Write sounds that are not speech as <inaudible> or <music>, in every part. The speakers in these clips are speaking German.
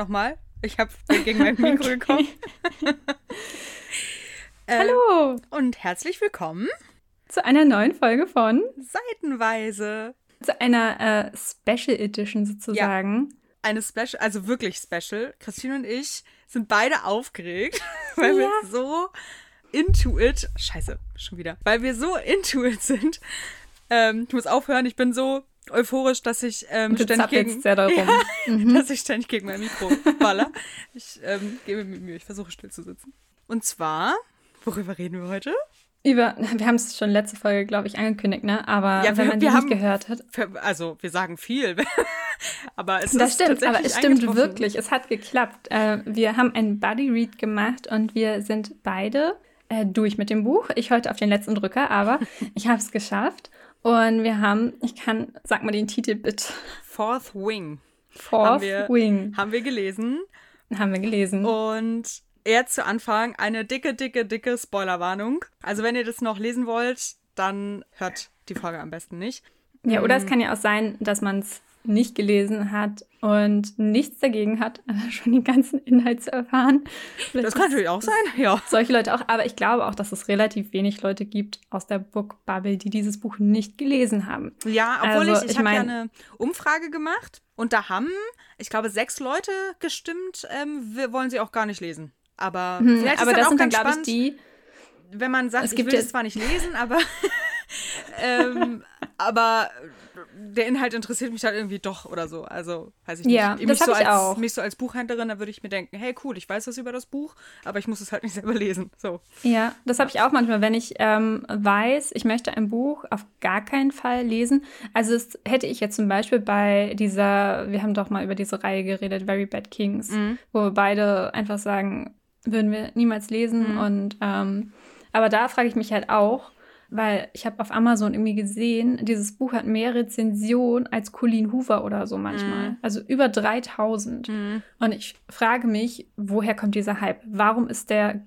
Nochmal. Ich habe gegen mein <laughs> Mikro gekommen. <laughs> äh, Hallo. Und herzlich willkommen zu einer neuen Folge von Seitenweise. Zu einer äh, Special Edition sozusagen. Ja, eine Special, also wirklich Special. Christine und ich sind beide aufgeregt, <laughs> weil ja. wir so into it. Scheiße, schon wieder. Weil wir so into it sind. Ähm, ich muss aufhören, ich bin so euphorisch, dass ich ähm, ständig gegen, sehr darum. <laughs> Ja, mhm. dass ich ständig gegen mein Mikro baller. Ich ähm, gebe mir Mühe, ich versuche still zu sitzen. Und zwar, worüber reden wir heute? Über, wir haben es schon letzte Folge, glaube ich, angekündigt, ne? Aber ja, wenn man die nicht gehört hat. Also, wir sagen viel. <laughs> aber es das ist stimmt, aber es stimmt wirklich. Es hat geklappt. Äh, wir haben einen Buddy Read gemacht und wir sind beide äh, durch mit dem Buch. Ich heute auf den letzten Drücker, aber <laughs> ich habe es geschafft. Und wir haben, ich kann, sag mal den Titel bitte. Fourth Wing. Fourth haben wir, Wing. Haben wir gelesen. Haben wir gelesen. Und eher zu Anfang eine dicke, dicke, dicke Spoilerwarnung. Also wenn ihr das noch lesen wollt, dann hört die Folge am besten nicht. Ja, oder es mm. kann ja auch sein, dass man es nicht gelesen hat und nichts dagegen hat, <laughs> schon den ganzen Inhalt zu erfahren. Vielleicht das kann natürlich auch sein, <laughs> ja. Solche Leute auch, aber ich glaube auch, dass es relativ wenig Leute gibt aus der Book Bubble, die dieses Buch nicht gelesen haben. Ja, obwohl also, ich, ich, ich habe ja eine Umfrage gemacht und da haben, ich glaube, sechs Leute gestimmt, ähm, wir wollen sie auch gar nicht lesen. Aber hm, vielleicht aber ist das auch sind dann, glaube ich, die. Wenn man sagt, es gibt ich will es zwar nicht lesen, aber <laughs> ähm, aber der Inhalt interessiert mich halt irgendwie doch oder so. Also, weiß ich nicht. Ja, mich das so ich als, auch. Mich so als Buchhändlerin, da würde ich mir denken, hey cool, ich weiß was über das Buch, aber ich muss es halt nicht <laughs> selber lesen. So. Ja, das habe ich auch manchmal, wenn ich ähm, weiß, ich möchte ein Buch auf gar keinen Fall lesen. Also das hätte ich jetzt zum Beispiel bei dieser, wir haben doch mal über diese Reihe geredet, Very Bad Kings, mhm. wo wir beide einfach sagen, würden wir niemals lesen. Mhm. Und ähm, aber da frage ich mich halt auch, weil ich habe auf Amazon irgendwie gesehen, dieses Buch hat mehr Rezensionen als Colleen Hoover oder so manchmal. Mm. Also über 3000. Mm. Und ich frage mich, woher kommt dieser Hype? Warum ist der,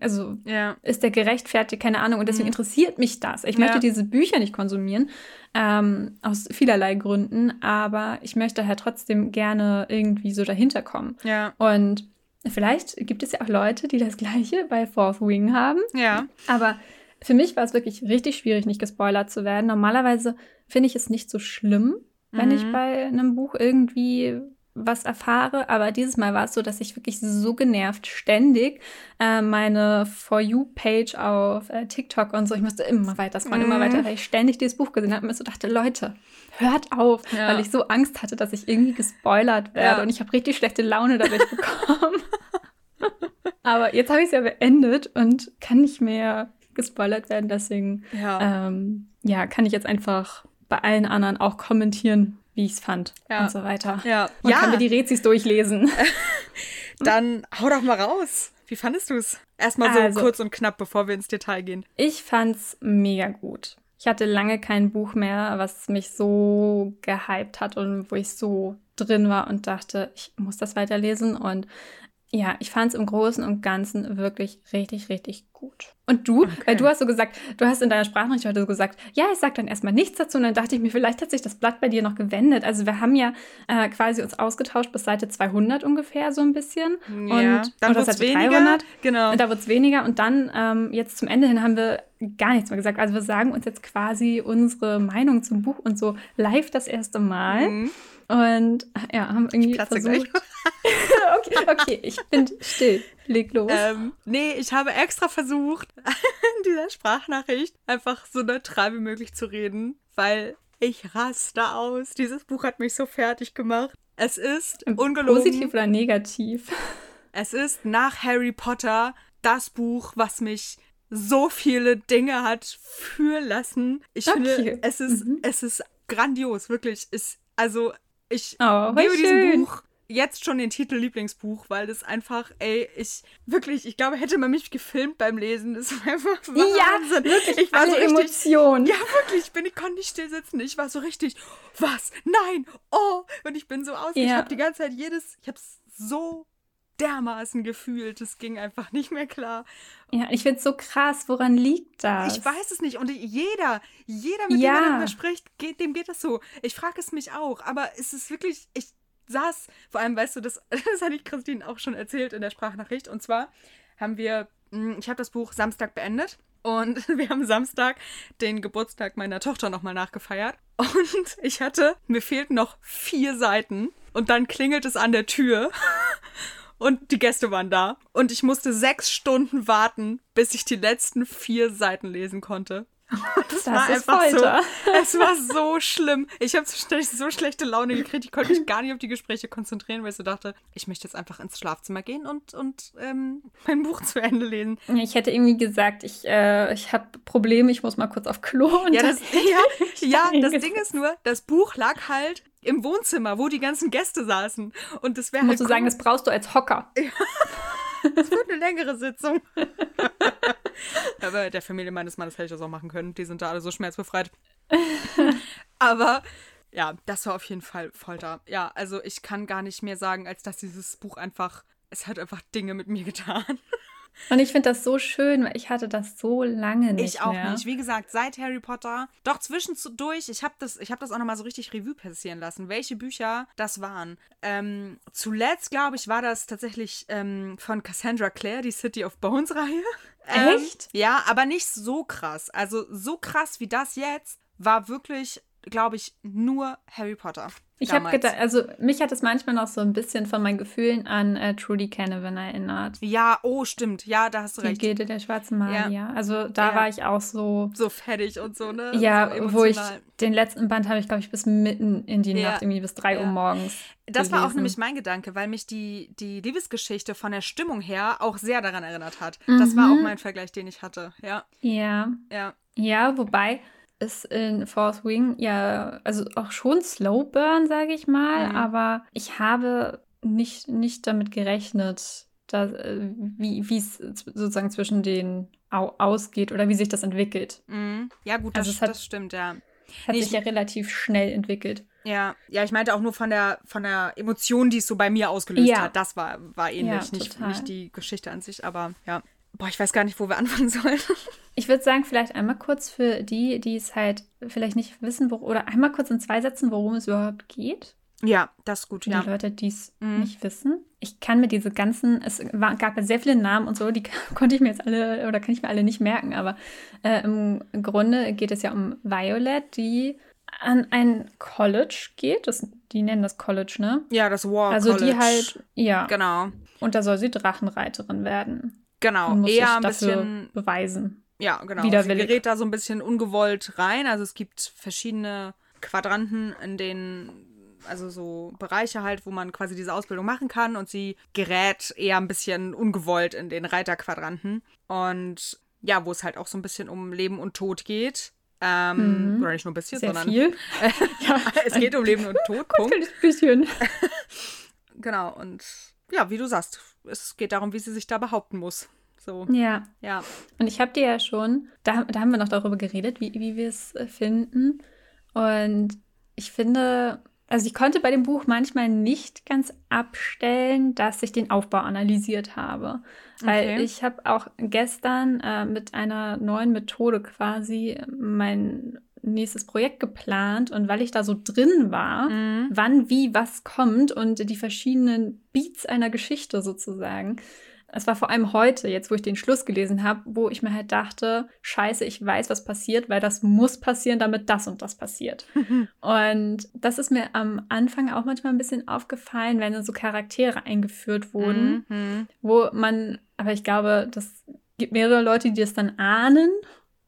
also ja. ist der gerechtfertigt? Keine Ahnung. Und deswegen mm. interessiert mich das. Ich möchte ja. diese Bücher nicht konsumieren, ähm, aus vielerlei Gründen, aber ich möchte halt trotzdem gerne irgendwie so dahinter kommen. Ja. Und vielleicht gibt es ja auch Leute, die das Gleiche bei Fourth Wing haben. Ja. Aber für mich war es wirklich richtig schwierig, nicht gespoilert zu werden. Normalerweise finde ich es nicht so schlimm, wenn mhm. ich bei einem Buch irgendwie was erfahre, aber dieses Mal war es so, dass ich wirklich so genervt ständig äh, meine For You-Page auf äh, TikTok und so, ich musste immer weiter scrollen, mm. immer weiter, weil ich ständig dieses Buch gesehen habe und mir so dachte, Leute, hört auf, ja. weil ich so Angst hatte, dass ich irgendwie gespoilert werde ja. und ich habe richtig schlechte Laune dadurch <laughs> bekommen. aber jetzt habe ich es ja beendet und kann nicht mehr gespoilert werden. Deswegen ja. Ähm, ja, kann ich jetzt einfach bei allen anderen auch kommentieren, wie ich es fand ja. und so weiter. Ja. Und ja. kann mir die Rezis durchlesen. <laughs> <laughs> Dann hau doch mal raus. Wie fandest du es? Erstmal so also, kurz und knapp, bevor wir ins Detail gehen. Ich fand's mega gut. Ich hatte lange kein Buch mehr, was mich so gehypt hat und wo ich so drin war und dachte, ich muss das weiterlesen. Und ja, ich fand es im Großen und Ganzen wirklich richtig, richtig gut. Und du? Okay. Weil du hast so gesagt, du hast in deiner Sprachnachricht heute so gesagt, ja, ich sag dann erstmal nichts dazu. Und dann dachte ich mir, vielleicht hat sich das Blatt bei dir noch gewendet. Also wir haben ja äh, quasi uns ausgetauscht bis Seite 200 ungefähr so ein bisschen. Ja, und dann wird es weniger. 300. Genau. Und da wird es weniger. Und dann ähm, jetzt zum Ende hin haben wir gar nichts mehr gesagt. Also wir sagen uns jetzt quasi unsere Meinung zum Buch und so live das erste Mal. Mhm. Und ja, haben irgendwie ich versucht. <laughs> okay, okay, ich bin still. Leg los. Ähm, nee, ich habe extra versucht, in <laughs> dieser Sprachnachricht einfach so neutral wie möglich zu reden, weil ich raste aus. Dieses Buch hat mich so fertig gemacht. Es ist ungelogen. Positiv oder negativ? Es ist nach Harry Potter das Buch, was mich so viele Dinge hat fühlen lassen. Ich okay. finde, es ist, mhm. es ist grandios, wirklich. Es, also ich oh, gebe diesem Buch jetzt schon den Titel Lieblingsbuch, weil das einfach, ey, ich wirklich, ich glaube, hätte man mich gefilmt beim Lesen, das war einfach Wahnsinn. Ja, wirklich, ich war so richtig, Emotionen. Ja, wirklich, ich bin, ich konnte nicht still sitzen. Ich war so richtig, was? Nein, oh, und ich bin so aus. Ja. Ich habe die ganze Zeit jedes, ich habe es so dermaßen gefühlt. Es ging einfach nicht mehr klar. Ja, ich finde es so krass. Woran liegt das? Ich weiß es nicht. Und jeder, jeder, mit ja. dem man darüber spricht, geht, dem geht das so. Ich frage es mich auch. Aber es ist wirklich, ich, saß, vor allem, weißt du, das, <laughs> das hatte ich Christine auch schon erzählt in der Sprachnachricht. Und zwar haben wir, hm, ich habe das Buch Samstag beendet. Und <laughs> wir haben Samstag den Geburtstag meiner Tochter nochmal nachgefeiert. Und <laughs> ich hatte, mir fehlten noch vier Seiten. Und dann klingelt es an der Tür. Und die Gäste waren da. Und ich musste sechs Stunden warten, bis ich die letzten vier Seiten lesen konnte. <laughs> Das, das war einfach Folter. so. <laughs> Es war so schlimm. Ich habe so schlechte Laune gekriegt. Ich konnte mich gar nicht auf die Gespräche konzentrieren, weil ich so dachte, ich möchte jetzt einfach ins Schlafzimmer gehen und, und ähm, mein Buch zu Ende lesen. Ich hätte irgendwie gesagt, ich, äh, ich habe Probleme, ich muss mal kurz auf Klo. Und ja, das, <laughs> ja, ja das Ding ist nur, das Buch lag halt im Wohnzimmer, wo die ganzen Gäste saßen. Und das wäre halt. Musst du sagen, das brauchst du als Hocker. Ja. Das wird eine längere Sitzung. <laughs> Aber der Familie meines Mannes hätte ich das auch machen können. Die sind da alle so schmerzbefreit. <laughs> Aber ja, das war auf jeden Fall Folter. Ja, also ich kann gar nicht mehr sagen, als dass dieses Buch einfach, es hat einfach Dinge mit mir getan. Und ich finde das so schön, weil ich hatte das so lange nicht. Ich auch mehr. nicht. Wie gesagt, seit Harry Potter, doch zwischendurch, ich habe das, hab das auch nochmal so richtig Revue passieren lassen, welche Bücher das waren. Ähm, zuletzt, glaube ich, war das tatsächlich ähm, von Cassandra Clare, die City of Bones-Reihe. <laughs> Ähm, Echt? Ja, aber nicht so krass. Also so krass wie das jetzt war wirklich glaube ich, nur Harry Potter. Ich habe gedacht, also mich hat es manchmal noch so ein bisschen von meinen Gefühlen an äh, Trudy Canavan erinnert. Ja, oh, stimmt. Ja, da hast du recht. Die Gilde der schwarzen Magier. Ja. Also da ja. war ich auch so. So fertig und so, ne? Ja, so wo ich den letzten Band habe ich, glaube ich, bis mitten in die ja. Nacht, irgendwie bis drei Uhr morgens. Das gelesen. war auch nämlich mein Gedanke, weil mich die, die Liebesgeschichte von der Stimmung her auch sehr daran erinnert hat. Mhm. Das war auch mhm. mein Vergleich, den ich hatte. Ja. Ja. Ja. Ja, wobei ist in Fourth Wing ja, also auch schon Slow Burn, sage ich mal, mhm. aber ich habe nicht, nicht damit gerechnet, dass, äh, wie es sozusagen zwischen denen ausgeht oder wie sich das entwickelt. Mhm. Ja, gut, das, also hat, das stimmt, ja. Hat nee, sich ja relativ schnell entwickelt. Ja, ja, ich meinte auch nur von der, von der Emotion, die es so bei mir ausgelöst ja. hat. Das war, war ähnlich, ja, nicht, nicht die Geschichte an sich, aber ja. Boah, ich weiß gar nicht, wo wir <laughs> anfangen sollen. Ich würde sagen, vielleicht einmal kurz für die, die es halt vielleicht nicht wissen, wo, oder einmal kurz in zwei Sätzen, worum es überhaupt geht. Ja, das ist gut, für ja. Die Leute, die es mhm. nicht wissen. Ich kann mir diese ganzen, es war, gab ja sehr viele Namen und so, die <laughs> konnte ich mir jetzt alle, oder kann ich mir alle nicht merken, aber äh, im Grunde geht es ja um Violet, die an ein College geht. Das, die nennen das College, ne? Ja, das War also College. Also die halt, ja. Genau. Und da soll sie Drachenreiterin werden. Genau, eher ein bisschen beweisen. Ja, genau. Widerwillig. Sie gerät da so ein bisschen ungewollt rein. Also es gibt verschiedene Quadranten, in denen, also so Bereiche halt, wo man quasi diese Ausbildung machen kann. Und sie gerät eher ein bisschen ungewollt in den Reiterquadranten. Und ja, wo es halt auch so ein bisschen um Leben und Tod geht. Ähm, mhm. Oder nicht nur ein bisschen, Sehr sondern. Viel. <laughs> ja, es geht um Leben und Tod. Punkt. Ein bisschen. <laughs> genau, und ja, wie du sagst, es geht darum, wie sie sich da behaupten muss. So. Ja. Ja. Und ich habe dir ja schon, da, da haben wir noch darüber geredet, wie, wie wir es äh, finden. Und ich finde, also ich konnte bei dem Buch manchmal nicht ganz abstellen, dass ich den Aufbau analysiert habe. Weil okay. ich habe auch gestern äh, mit einer neuen Methode quasi mein nächstes Projekt geplant und weil ich da so drin war, mhm. wann, wie, was kommt und die verschiedenen Beats einer Geschichte sozusagen. Es war vor allem heute, jetzt wo ich den Schluss gelesen habe, wo ich mir halt dachte, scheiße, ich weiß, was passiert, weil das muss passieren, damit das und das passiert. <laughs> Und das ist mir am Anfang auch manchmal ein bisschen aufgefallen, wenn so Charaktere eingeführt wurden, mhm. wo man, aber ich glaube, das gibt mehrere Leute, die das dann ahnen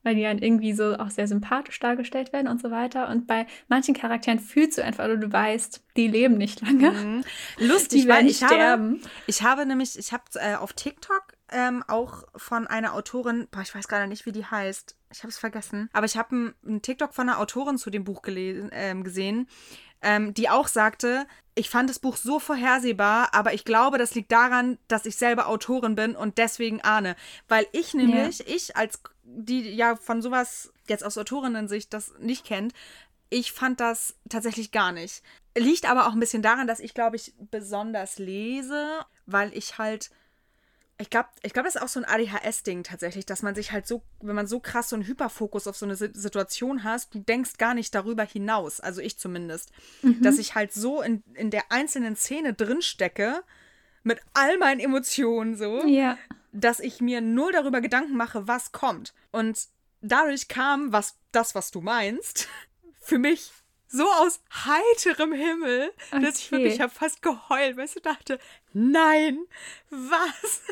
weil die dann irgendwie so auch sehr sympathisch dargestellt werden und so weiter. Und bei manchen Charakteren fühlst du einfach, oder du weißt, die leben nicht lange. Mhm. Lustig, weil ich sterben. Habe, ich habe nämlich, ich habe äh, auf TikTok ähm, auch von einer Autorin, boah, ich weiß gerade nicht, wie die heißt. Ich habe es vergessen. Aber ich habe einen TikTok von einer Autorin zu dem Buch gelesen, ähm, gesehen, ähm, die auch sagte, ich fand das Buch so vorhersehbar, aber ich glaube, das liegt daran, dass ich selber Autorin bin und deswegen ahne. Weil ich nämlich, ja. ich als die ja von sowas jetzt aus Autorinnen-Sicht das nicht kennt, ich fand das tatsächlich gar nicht. Liegt aber auch ein bisschen daran, dass ich, glaube ich, besonders lese, weil ich halt ich glaube, ich glaub, das ist auch so ein ADHS-Ding tatsächlich, dass man sich halt so, wenn man so krass so einen Hyperfokus auf so eine Situation hast, du denkst gar nicht darüber hinaus, also ich zumindest, mhm. dass ich halt so in, in der einzelnen Szene drinstecke, mit all meinen Emotionen so, ja. dass ich mir nur darüber Gedanken mache, was kommt. Und dadurch kam was, das, was du meinst, <laughs> für mich so aus heiterem Himmel, okay. dass ich wirklich habe fast geheult, weil ich dachte, nein, was?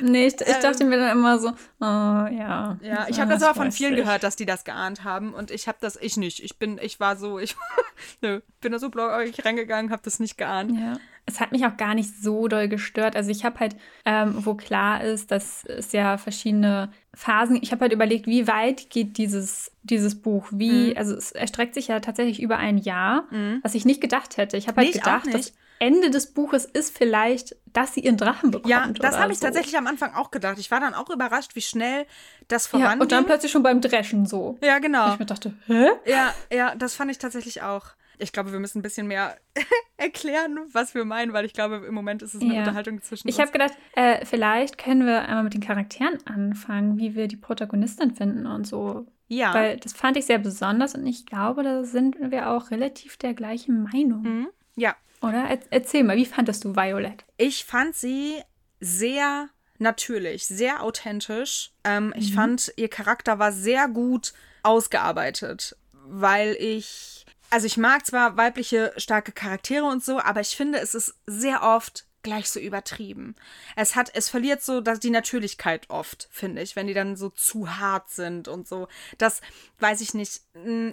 Nee, ich, ich ähm, dachte mir dann immer so, oh, ja. Ja, ich habe das aber von vielen nicht. gehört, dass die das geahnt haben und ich habe das, ich nicht. Ich bin, ich war so, ich <laughs> nö, bin da so blauäugig reingegangen, habe das nicht geahnt. Ja. Es hat mich auch gar nicht so doll gestört. Also ich habe halt, ähm, wo klar ist, dass es ja verschiedene Phasen, ich habe halt überlegt, wie weit geht dieses, dieses Buch? Wie, mhm. also es erstreckt sich ja tatsächlich über ein Jahr, mhm. was ich nicht gedacht hätte. Ich habe halt nee, gedacht, dass Ende des Buches ist vielleicht, dass sie ihren Drachen bekommt. Ja, das habe ich so. tatsächlich am Anfang auch gedacht. Ich war dann auch überrascht, wie schnell das voranging. Ja, und dann plötzlich schon beim Dreschen so. Ja, genau. Ich mir dachte, hä? Ja, ja, das fand ich tatsächlich auch. Ich glaube, wir müssen ein bisschen mehr <laughs> erklären, was wir meinen, weil ich glaube, im Moment ist es eine ja. Unterhaltung zwischen ich uns. Ich habe gedacht, äh, vielleicht können wir einmal mit den Charakteren anfangen, wie wir die Protagonistin finden und so. Ja. Weil das fand ich sehr besonders und ich glaube, da sind wir auch relativ der gleichen Meinung. Mhm. Ja, oder? Erzähl mal, wie fandest du Violet? Ich fand sie sehr natürlich, sehr authentisch. Ähm, mhm. Ich fand, ihr Charakter war sehr gut ausgearbeitet, weil ich, also ich mag zwar weibliche starke Charaktere und so, aber ich finde, es ist sehr oft gleich so übertrieben. Es hat, es verliert so dass die Natürlichkeit oft, finde ich, wenn die dann so zu hart sind und so. Das weiß ich nicht,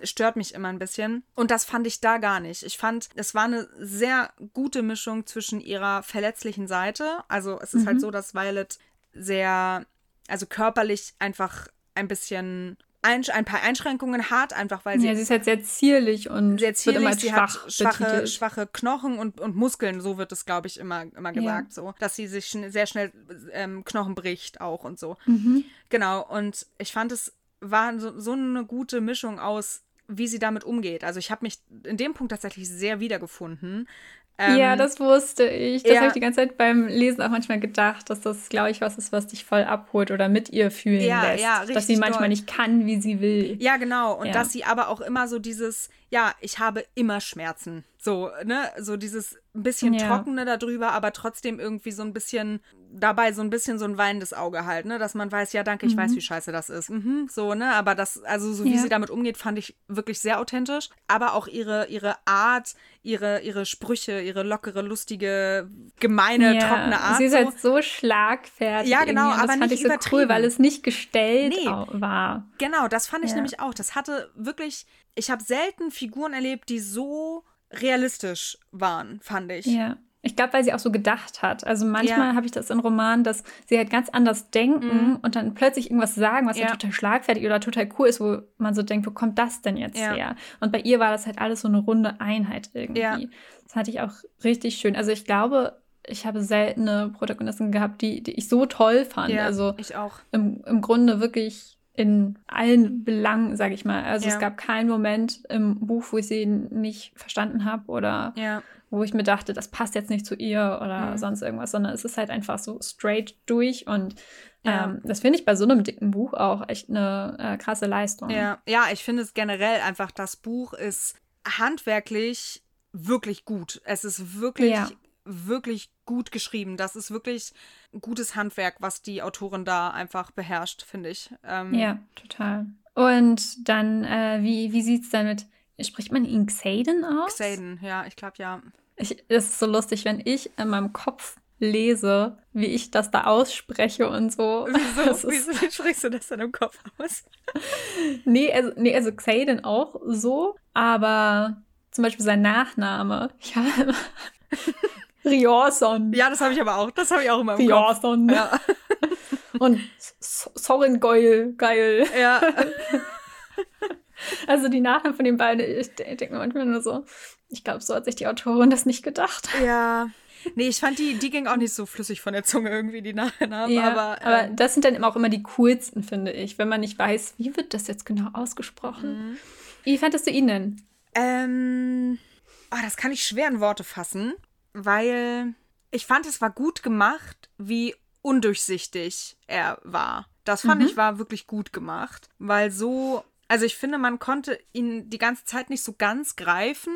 stört mich immer ein bisschen. Und das fand ich da gar nicht. Ich fand, es war eine sehr gute Mischung zwischen ihrer verletzlichen Seite. Also es ist halt mhm. halt so, dass Violet sehr, also körperlich einfach ein bisschen ein, ein paar Einschränkungen hat, einfach weil sie. Ja, sie ist halt sehr zierlich und sehr zierlich, wird immer sie schwach hat schwache, schwache Knochen und, und Muskeln, so wird es, glaube ich, immer, immer gesagt, ja. so. Dass sie sich schn sehr schnell ähm, Knochen bricht auch und so. Mhm. Genau, und ich fand, es war so, so eine gute Mischung aus wie sie damit umgeht. Also ich habe mich in dem Punkt tatsächlich sehr wiedergefunden, ähm, ja, das wusste ich. Das ja. habe ich die ganze Zeit beim Lesen auch manchmal gedacht, dass das, glaube ich, was ist, was dich voll abholt oder mit ihr fühlen ja, lässt. Ja, richtig dass sie manchmal doll. nicht kann, wie sie will. Ja, genau. Und ja. dass sie aber auch immer so dieses, ja, ich habe immer Schmerzen. So, ne, so dieses ein bisschen ja. trockene darüber, aber trotzdem irgendwie so ein bisschen dabei so ein bisschen so ein weinendes Auge halt, ne, dass man weiß, ja, danke, ich mhm. weiß, wie scheiße das ist. Mhm, so, ne, aber das, also so wie ja. sie damit umgeht, fand ich wirklich sehr authentisch. Aber auch ihre, ihre Art, ihre, ihre Sprüche, ihre lockere, lustige, gemeine, ja. trockene Art. Sie ist so. halt so schlagfertig. Ja, genau, aber das fand ich so cool, weil es nicht gestellt nee. war. Genau, das fand ich nämlich auch. Das hatte wirklich, ich habe selten Figuren erlebt, die so realistisch waren, fand ich. Ja. Ich glaube, weil sie auch so gedacht hat. Also manchmal ja. habe ich das in Romanen, dass sie halt ganz anders denken mhm. und dann plötzlich irgendwas sagen, was ja. total schlagfertig oder total cool ist, wo man so denkt, wo kommt das denn jetzt ja. her? Und bei ihr war das halt alles so eine runde Einheit irgendwie. Das hatte ich auch richtig schön. Also ich glaube, ich habe seltene Protagonisten gehabt, die, die ich so toll fand. Ja, also ich auch. Im, im Grunde wirklich in allen Belangen, sage ich mal. Also ja. es gab keinen Moment im Buch, wo ich sie nicht verstanden habe oder ja. wo ich mir dachte, das passt jetzt nicht zu ihr oder mhm. sonst irgendwas, sondern es ist halt einfach so straight durch und ja. ähm, das finde ich bei so einem dicken Buch auch echt eine äh, krasse Leistung. Ja, ja ich finde es generell einfach, das Buch ist handwerklich wirklich gut. Es ist wirklich wirklich gut geschrieben. Das ist wirklich gutes Handwerk, was die Autorin da einfach beherrscht, finde ich. Ähm, ja, total. Und dann, äh, wie, wie sieht es dann mit, spricht man ihn Xaden aus? Xaden, ja, ich glaube ja. Ich, es ist so lustig, wenn ich in meinem Kopf lese, wie ich das da ausspreche und so. <laughs> Wieso, Wieso sprichst du das dann im Kopf aus? <laughs> nee, also, nee, also Xaden auch so, aber zum Beispiel sein Nachname. <laughs> Ich habe Riorson. Ja, das habe ich aber auch. Das habe ich auch immer im Riorson. Kopf. Ja. <laughs> Und Soren Goyle, geil. Ja. <laughs> Also die Nachnamen von den beiden, ich denke mir manchmal nur so, ich glaube, so hat sich die Autorin das nicht gedacht. Ja. Nee, ich fand, die, die ging auch nicht so flüssig von der Zunge irgendwie, die Nachnamen. Ja, aber, ähm, aber das sind dann auch immer die coolsten, finde ich, wenn man nicht weiß, wie wird das jetzt genau ausgesprochen. Mhm. Wie fandest du ihn denn? Ähm, oh, das kann ich schwer in Worte fassen weil ich fand, es war gut gemacht, wie undurchsichtig er war. Das fand Mhm. ich war wirklich gut gemacht, weil so, also ich finde, man konnte ihn die ganze Zeit nicht so ganz greifen,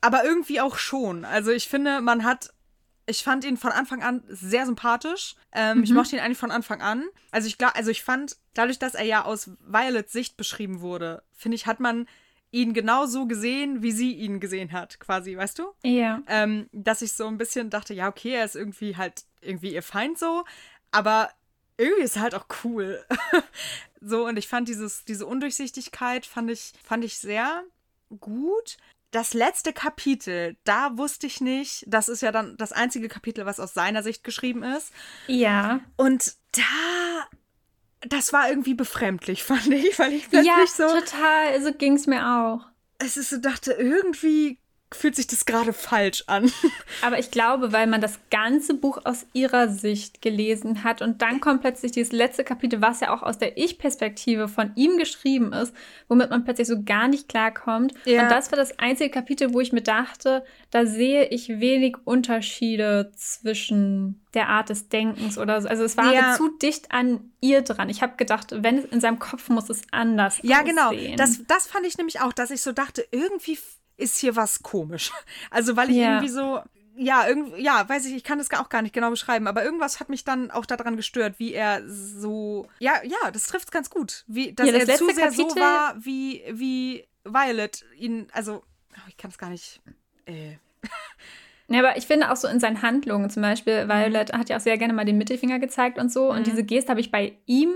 aber irgendwie auch schon. Also ich finde, man hat, ich fand ihn von Anfang an sehr sympathisch. Ähm, Ich Mhm. mochte ihn eigentlich von Anfang an. Also ich glaube, also ich fand, dadurch, dass er ja aus Violets Sicht beschrieben wurde, finde ich, hat man ihn genau so gesehen, wie sie ihn gesehen hat, quasi, weißt du? Ja. ähm, dass ich so ein bisschen dachte, ja, okay, er ist irgendwie halt irgendwie ihr Feind so, aber irgendwie ist er halt auch cool. <laughs> so, und ich fand dieses, diese Undurchsichtigkeit fand ich, fand ich sehr gut. Das letzte Kapitel, da wusste ich nicht, das ist ja dann das einzige Kapitel, was aus seiner Sicht geschrieben ist. Ja. Und da, das war irgendwie befremdlich, <laughs> fand ich, weil ich plötzlich Ja, so, total. So ging es mir auch. es ist so dachte, irgendwie fühlt sich das gerade falsch an. <laughs> Aber ich glaube, weil man das ganze Buch aus ihrer Sicht gelesen hat und dann kommt plötzlich dieses letzte Kapitel, was ja auch aus der Ich-Perspektive von ihm geschrieben ist, womit man plötzlich so gar nicht klarkommt. Ja. Und das war das einzige Kapitel, wo ich mir dachte, da sehe ich wenig Unterschiede zwischen der Art des Denkens oder so. Also es war Ja. zu dicht an ihr dran. Ich habe gedacht, wenn es in seinem Kopf muss es anders Ja, genau. aussehen. Das, das fand ich nämlich auch, dass ich so dachte, irgendwie ist hier was komisch. <laughs> Also, weil ich Ja. irgendwie so, ja, irgendwie, ja, weiß ich, ich kann das auch gar nicht genau beschreiben, aber irgendwas hat mich dann auch daran gestört, wie er so, ja, ja, das trifft ganz gut. Wie, dass Ja, das er zu sehr so Kapitel- war, wie, wie Violet ihn, also, oh, ich kann es gar nicht, äh, Ja, aber ich finde auch so in seinen Handlungen, zum Beispiel, Mhm. Violet hat ja auch sehr gerne mal den Mittelfinger gezeigt und so. Und diese Geste habe ich bei ihm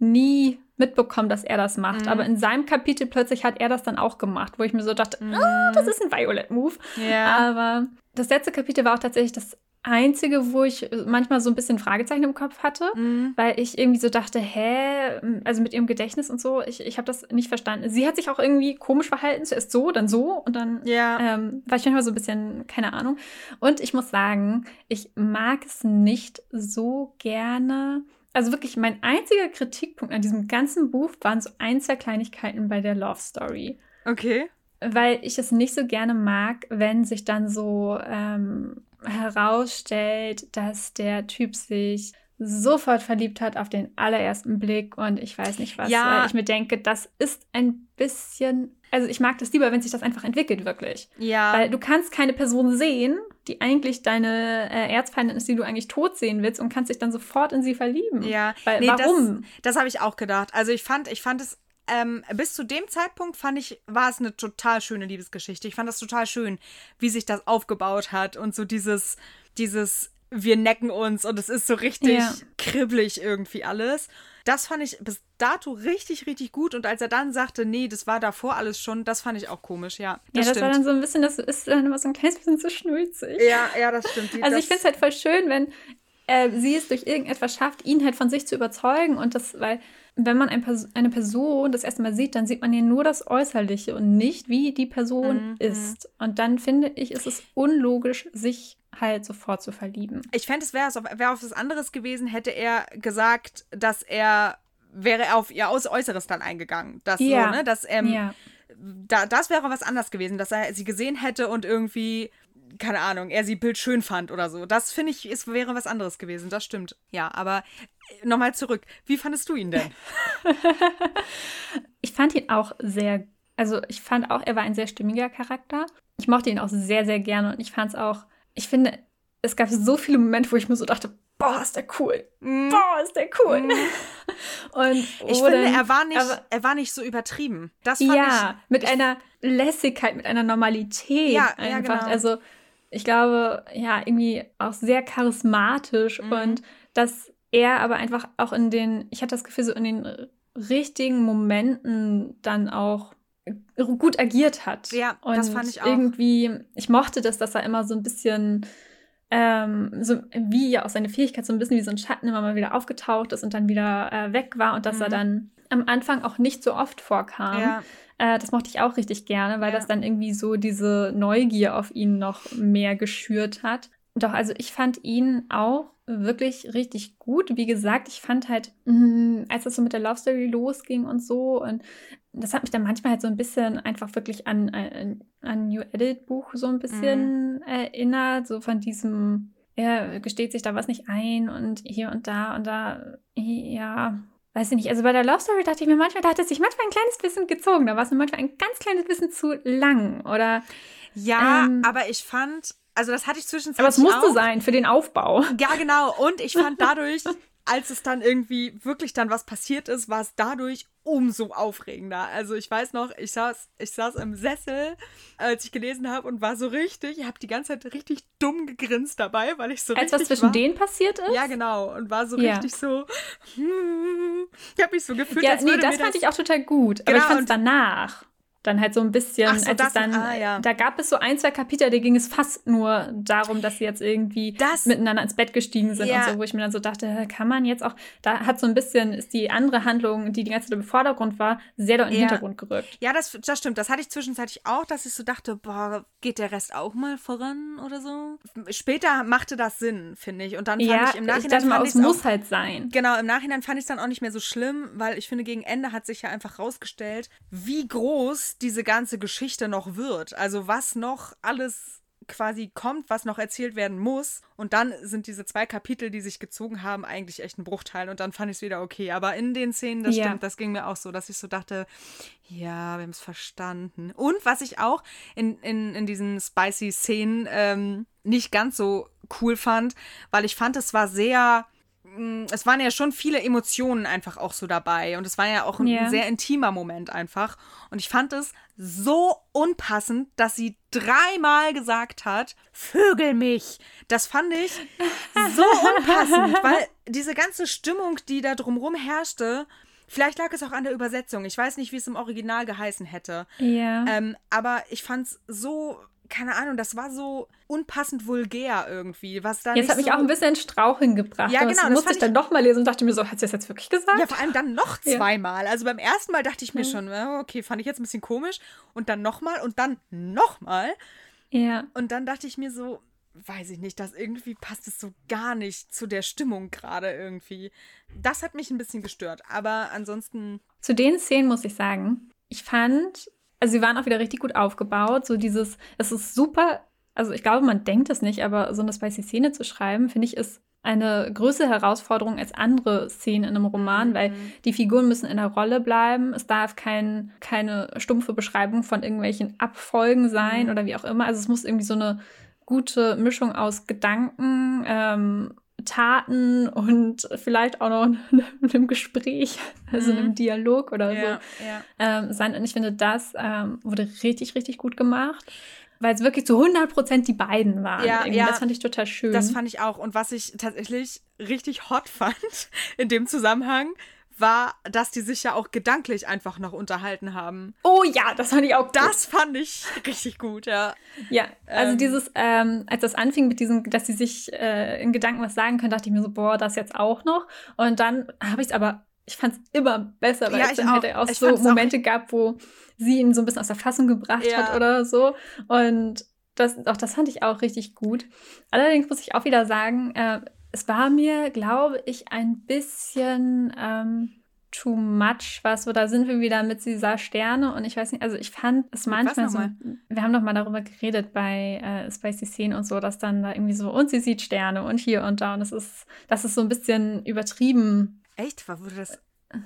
nie mitbekommen, dass er das macht. Mhm. Aber in seinem Kapitel plötzlich hat er das dann auch gemacht, wo ich mir so dachte, ah, das ist ein Violet-Move. Mhm. ja. Aber das letzte Kapitel war auch tatsächlich das einzige, wo ich manchmal so ein bisschen Fragezeichen im Kopf hatte, Mhm. weil ich irgendwie so dachte, hä, also mit ihrem Gedächtnis und so, ich, ich habe das nicht verstanden. Sie hat sich auch irgendwie komisch verhalten, zuerst so, dann so und dann Ja. ähm, war ich manchmal so ein bisschen, keine Ahnung. Und ich muss sagen, ich mag es nicht so gerne. Also wirklich, mein einziger Kritikpunkt an diesem ganzen Buch waren so ein, zwei Kleinigkeiten bei der Love Story Okay. weil ich es nicht so gerne mag, wenn sich dann so ähm, herausstellt, dass der Typ sich sofort verliebt hat auf den allerersten Blick und ich weiß nicht was, Ja. weil ich mir denke, das ist ein bisschen, also ich mag das lieber, wenn sich das einfach entwickelt, wirklich. Ja. Weil du kannst keine Person sehen, die eigentlich deine äh, Erzfeindin ist, die du eigentlich tot sehen willst und kannst dich dann sofort in sie verlieben. Ja, Weil, nee, warum? Das, das habe ich auch gedacht. Also ich fand, ich fand es, ähm, bis zu dem Zeitpunkt fand ich, war es eine total schöne Liebesgeschichte. Ich fand das total schön, wie sich das aufgebaut hat und so dieses, dieses, wir necken uns und es ist so richtig Ja. kribbelig irgendwie alles. Das fand ich bis dato richtig, richtig gut. Und als er dann sagte, nee, das war davor alles schon, das fand ich auch komisch, ja. ja, Das das war stimmt. dann so ein bisschen, das ist dann immer so ein kleines bisschen zu schnulzig. ja, ja, das stimmt. Die- Also das, ich finde es halt voll schön, wenn äh, sie es durch irgendetwas schafft, ihn halt von sich zu überzeugen. Und das, weil, wenn man ein Pers eine Person das erste Mal sieht, dann sieht man ja nur das Äußerliche und nicht, wie die Person Mhm. ist. Und dann finde ich, ist es unlogisch, sich halt sofort zu verlieben. Ich fände, es wäre wär auf was anderes gewesen, hätte er gesagt, dass er wäre auf ihr Aus Äußeres dann eingegangen. Das Ja. so, ne? Dass, ähm, ja. da, das wäre was anderes gewesen, dass er sie gesehen hätte und irgendwie, keine Ahnung, er sie bildschön fand oder so. Das finde ich, es wäre was anderes gewesen. Das stimmt. Ja, aber nochmal zurück. Wie fandest du ihn denn? <laughs> Ich fand ihn auch sehr, also ich fand auch, er war ein sehr stimmiger Charakter. Ich mochte ihn auch sehr, sehr gerne und ich fand es auch, ich finde, es gab so viele Momente, wo ich mir so dachte, boah, ist der cool. Mm, Boah, ist der cool. <laughs> Und Ich finde, er war, nicht, aber- er war nicht so übertrieben. Das fand ja, mit einer Lässigkeit, mit einer Normalität Ja, ja, einfach. genau. Also ich glaube, ja, irgendwie auch sehr charismatisch Mhm. und dass er aber einfach auch in den, ich hatte das Gefühl, so in den richtigen Momenten dann auch gut agiert hat. Ja, und das fand ich auch. Irgendwie, ich mochte das, dass er immer so ein bisschen ähm, so wie ja auch seine Fähigkeit so ein bisschen wie so ein Schatten immer mal wieder aufgetaucht ist und dann wieder äh, weg war und dass er Mhm. dann am Anfang auch nicht so oft vorkam. Ja, Äh, das mochte ich auch richtig gerne, weil Ja. das dann irgendwie so diese Neugier auf ihn noch mehr geschürt hat. Doch, also ich fand ihn auch wirklich richtig gut. Wie gesagt, ich fand halt, mh, als das so mit der Love Story losging und so, und das hat mich dann manchmal halt so ein bisschen einfach wirklich an ein New Edit Buch so ein bisschen erinnert, so von diesem er gesteht sich da was nicht ein und hier und da und da, ja, weiß ich nicht. Also bei der Love Story dachte ich mir manchmal, da hat es sich manchmal ein kleines bisschen gezogen. Da war es mir manchmal ein ganz kleines bisschen zu lang. Oder. Ja, ähm, aber ich fand, also das hatte ich zwischenzeitlich. Aber es musste auch. sein für den Aufbau. Ja, genau. Und ich fand <laughs> dadurch, als es dann irgendwie wirklich dann was passiert ist, war es dadurch umso aufregender. Also ich weiß noch, ich saß, ich saß im Sessel, als ich gelesen habe und war so richtig, ich habe die ganze Zeit richtig dumm gegrinst dabei, weil ich so als richtig was zwischen war. denen passiert ist? Ja, genau. Und war so Ja. richtig so, hm, ich habe mich so gefühlt, Ja, als nee, würde das mir fand ich auch total gut. Aber Genau, ich fand es und- danach dann halt so ein bisschen, so, als das- dann, ah, ja. da gab es so ein, zwei Kapitel, da ging es fast nur darum, dass sie jetzt irgendwie Das- miteinander ins Bett gestiegen sind Ja. und so, wo ich mir dann so dachte, kann man jetzt auch, da hat so ein bisschen, ist die andere Handlung, die die ganze Zeit im Vordergrund war, sehr doll in den Ja. Hintergrund gerückt. Ja, das, das stimmt. Das hatte ich zwischenzeitlich auch, dass ich so dachte, boah, geht der Rest auch mal voran oder so? Später machte das Sinn, finde ich. Und dann fand ich im ich Nachhinein dachte mal, es muss auch, halt sein. Genau, im Nachhinein fand ich es dann auch nicht mehr so schlimm, weil ich finde, gegen Ende hat sich ja einfach rausgestellt, wie groß diese ganze Geschichte noch wird. Also was noch alles quasi kommt, was noch erzählt werden muss. Und dann sind diese zwei Kapitel, die sich gezogen haben, eigentlich echt ein Bruchteil. Und dann fand ich es wieder okay. Aber in den Szenen, das Ja. stimmt, das ging mir auch so, dass ich so dachte, ja, wir haben es verstanden. Und was ich auch in, in, in diesen spicy Szenen ähm, nicht ganz so cool fand, weil ich fand, es war sehr es waren ja schon viele Emotionen einfach auch so dabei und es war ja auch ein Ja. sehr intimer Moment einfach und ich fand es so unpassend, dass sie dreimal gesagt hat, Vögel mich. Das fand ich so <laughs> unpassend, weil diese ganze Stimmung, die da drumherum herrschte, vielleicht lag es auch an der Übersetzung. Ich weiß nicht, wie es im Original geheißen hätte. Ja. Ähm, aber ich fand es so, keine Ahnung, das war so unpassend vulgär irgendwie, was da Jetzt hat mich so auch ein bisschen in Straucheln gebracht. Ja, genau, Das musste ich dann doch mal lesen und dachte mir so, hat sie das jetzt wirklich gesagt? Ja, vor allem dann noch Ja. zweimal. Also beim ersten Mal dachte ich mir schon, äh, okay, fand ich jetzt ein bisschen komisch. Und dann nochmal und dann nochmal. ja. Und dann dachte ich mir so, weiß ich nicht, das irgendwie passt es so gar nicht zu der Stimmung gerade irgendwie. Das hat mich ein bisschen gestört. Aber ansonsten, Zu den Szenen muss ich sagen, ich fand, also sie waren auch wieder richtig gut aufgebaut. So dieses, es ist super, also ich glaube, man denkt es nicht, aber so eine spicy Szene zu schreiben, finde ich, ist eine größere Herausforderung als andere Szenen in einem Roman, weil die Figuren müssen in der Rolle bleiben. Es darf kein, keine stumpfe Beschreibung von irgendwelchen Abfolgen sein Mhm. oder wie auch immer. Also es muss irgendwie so eine gute Mischung aus Gedanken, ähm, Taten und vielleicht auch noch <laughs> einem Gespräch, also Mhm. einem Dialog oder so ja. ähm, sein. Und ich finde, das ähm, wurde richtig, richtig gut gemacht, weil es wirklich zu 100 Prozent die beiden waren. Ja, Irgendwie. ja. Das fand ich total schön. Das fand ich auch. Und was ich tatsächlich richtig hot fand <laughs> in dem Zusammenhang, war, dass die sich ja auch gedanklich einfach noch unterhalten haben. oh ja, das fand ich auch gut. Das fand ich richtig gut, ja. Ja, also Ähm. dieses, ähm, als das anfing mit diesem, dass sie sich äh, in Gedanken was sagen können, dachte ich mir so, boah, das jetzt auch noch. Und dann habe ich es aber, ich fand es immer besser, weil Ja, es dann auch. halt auch Ich so fand's auch- Momente gab, wo sie ihn so ein bisschen aus der Fassung gebracht Ja. hat oder so. Und das, auch das fand ich auch richtig gut. Allerdings muss ich auch wieder sagen, äh, es war mir, glaube ich, ein bisschen ähm, too much, was so, da sind wir wieder mit dieser Sterne und ich weiß nicht, also ich fand es manchmal so, wir haben doch mal darüber geredet bei äh, Spicy Szenen und so, dass dann da irgendwie so, und sie sieht Sterne und hier und da und das ist, das ist so ein bisschen übertrieben. Echt? War, wurde das,